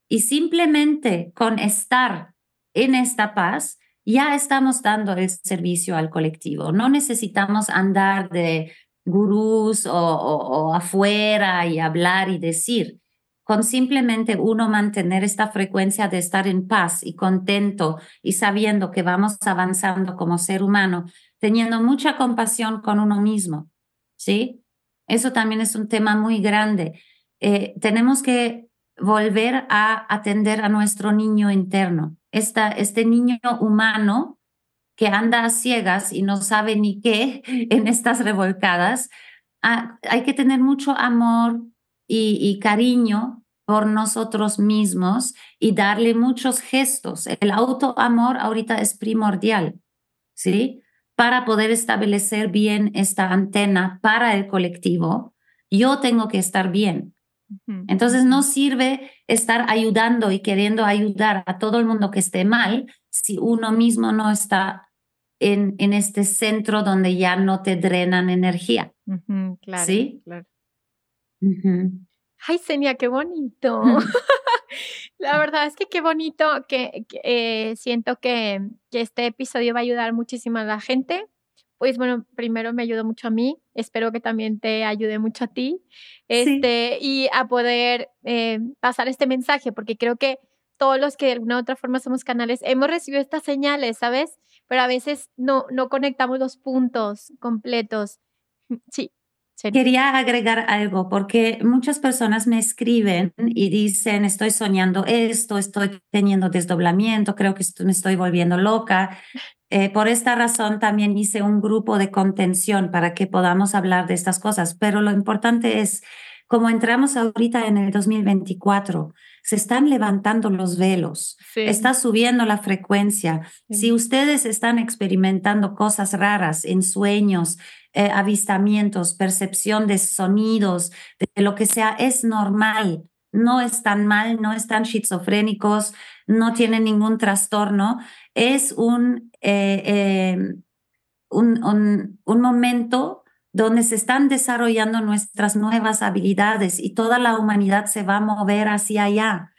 y simplemente con estar en esta paz ya estamos dando el servicio al colectivo. No necesitamos andar de gurús o, afuera y hablar y decir. Con simplemente uno mantener esta frecuencia de estar en paz y contento y sabiendo que vamos avanzando como ser humano, teniendo mucha compasión con uno mismo. ¿Sí? Eso también es un tema muy grande. Eh, tenemos que volver a atender a nuestro niño interno, Esta, este niño humano que anda a ciegas y no sabe ni qué en estas revolcadas. Ah, hay que tener mucho amor y, y cariño por nosotros mismos y darle muchos gestos. El autoamor ahorita es primordial, ¿sí? Para poder establecer bien esta antena para el colectivo, yo tengo que estar bien. Entonces no sirve estar ayudando y queriendo ayudar a todo el mundo que esté mal si uno mismo no está en, en este centro donde ya no te drenan energía.
claro,
¿Sí?
Claro. Ay, Senia, qué bonito. La verdad es que qué bonito que, eh, siento que, que, este episodio va a ayudar muchísimo a la gente pues bueno, primero me ayudó mucho a mí, espero que también te ayude mucho a ti, este, y a poder eh, pasar este mensaje, porque creo que todos los que de alguna u otra forma somos canales hemos recibido estas señales, ¿sabes? Pero a veces no, no conectamos los puntos completos. Sí.
Quería agregar algo porque muchas personas me escriben y dicen, estoy soñando esto, estoy teniendo desdoblamiento, creo que me estoy volviendo loca. Eh, por esta razón también hice un grupo de contención para que podamos hablar de estas cosas, pero lo importante es, como entramos ahorita en el 2024, se están levantando los velos, está subiendo la frecuencia. Si ustedes están experimentando cosas raras en sueños, eh, avistamientos, percepción de sonidos, de lo que sea, es normal. No están mal, no están esquizofrénicos, no tienen ningún trastorno. Es un, eh, em, un, un momento donde se están desarrollando nuestras nuevas habilidades y toda la humanidad se va a mover hacia allá.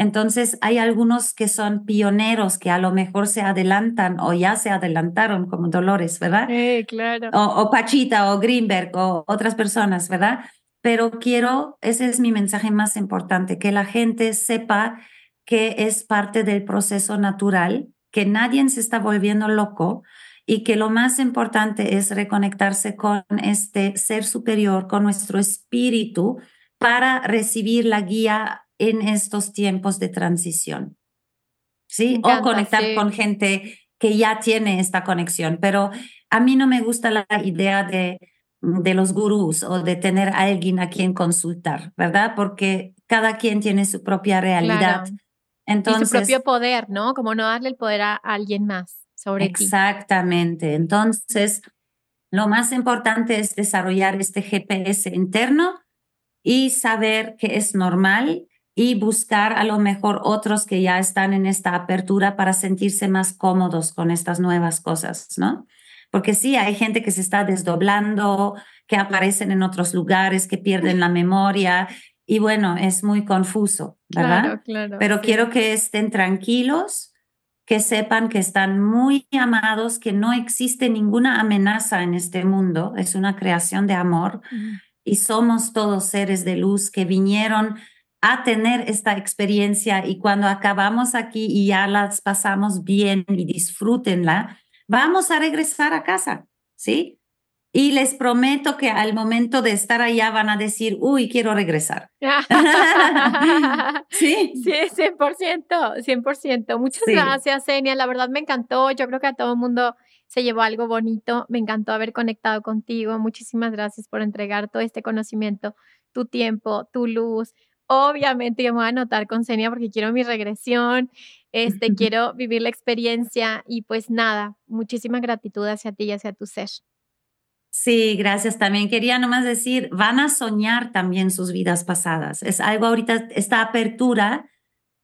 Entonces, hay algunos que son pioneros que a lo mejor se adelantan o ya se adelantaron, como Dolores, ¿verdad?
Sí, claro.
O, o, Pachita o Greenberg o otras personas, ¿verdad? Pero quiero, ese es mi mensaje más importante, que la gente sepa que es parte del proceso natural, que nadie se está volviendo loco y que lo más importante es reconectarse con este ser superior, con nuestro espíritu, para recibir la guía en estos tiempos de transición. ¿Sí? o conectar con gente que ya tiene esta conexión. Pero a mí no me gusta la idea de, de los gurús o de tener a alguien a quien consultar, ¿verdad? Porque cada quien tiene su propia realidad. Entonces,
y su propio poder, ¿no? Como no darle el poder a alguien más sobre
ti. Exactamente. Entonces, lo más importante es desarrollar este GPS interno y saber que es normal y buscar a lo mejor otros que ya están en esta apertura para sentirse más cómodos con estas nuevas cosas, ¿no? Porque sí, hay gente que se está desdoblando, que aparecen en otros lugares, que pierden la memoria y bueno, es muy confuso, ¿verdad?
Claro, claro,
Pero quiero que estén tranquilos, que sepan que están muy amados, que no existe ninguna amenaza en este mundo, es una creación de amor y somos todos seres de luz que vinieron a tener esta experiencia y cuando acabamos aquí y ya las pasamos bien y disfrútenla, vamos a regresar a casa, ¿sí? Y les prometo que al momento de estar allá van a decir, uy, quiero regresar.
sí. Sí, 100%, 100%. Muchas gracias, Enia. La verdad me encantó. Yo creo que a todo el mundo se llevó algo bonito. Me encantó haber conectado contigo. Muchísimas gracias por entregar todo este conocimiento, tu tiempo, tu luz. Obviamente yo me voy a anotar con Senia porque quiero mi regresión, este, quiero vivir la experiencia y pues nada, muchísima gratitud hacia ti y hacia tu ser.
Sí, gracias. También quería nomás decir, van a soñar también sus vidas pasadas. Es algo ahorita, esta apertura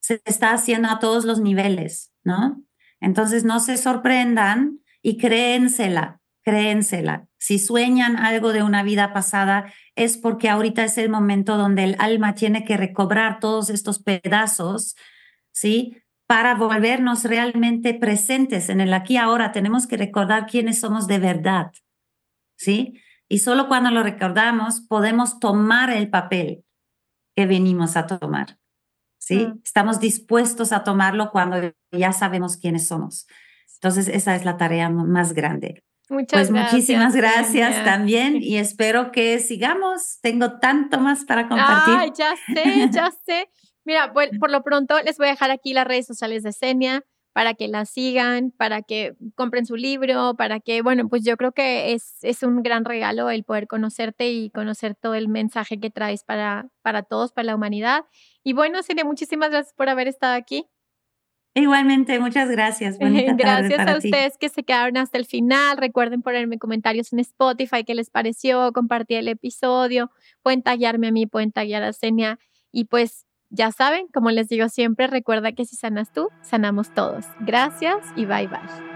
se está haciendo a todos los niveles, ¿no? Entonces no se sorprendan y créensela, créensela. Si sueñan algo de una vida pasada, es porque ahorita es el momento donde el alma tiene que recobrar todos estos pedazos, ¿sí? Para volvernos realmente presentes en el aquí y ahora. Tenemos que recordar quiénes somos de verdad, ¿sí? Y solo cuando lo recordamos podemos tomar el papel que venimos a tomar, ¿sí? Mm. Estamos dispuestos a tomarlo cuando ya sabemos quiénes somos. Entonces, esa es la tarea más grande. Muchas pues muchísimas gracias también y espero que sigamos. Tengo tanto más para compartir.
Ay, ya sé, ya sé. Mira, por, por lo pronto les voy a dejar aquí las redes sociales de Senia para que la sigan, para que compren su libro, para que, bueno, pues yo creo que es, es un gran regalo el poder conocerte y conocer todo el mensaje que traes para, para todos, para la humanidad. Y bueno, Senia, muchísimas gracias por haber estado aquí.
Igualmente, muchas gracias.
gracias a ustedes que se quedaron hasta el final. Recuerden ponerme comentarios en Spotify qué les pareció, compartir el episodio. Pueden taguearme a mí, pueden taguear a Senia. Y pues ya saben, como les digo siempre, recuerda que si sanas tú, sanamos todos. Gracias y bye bye.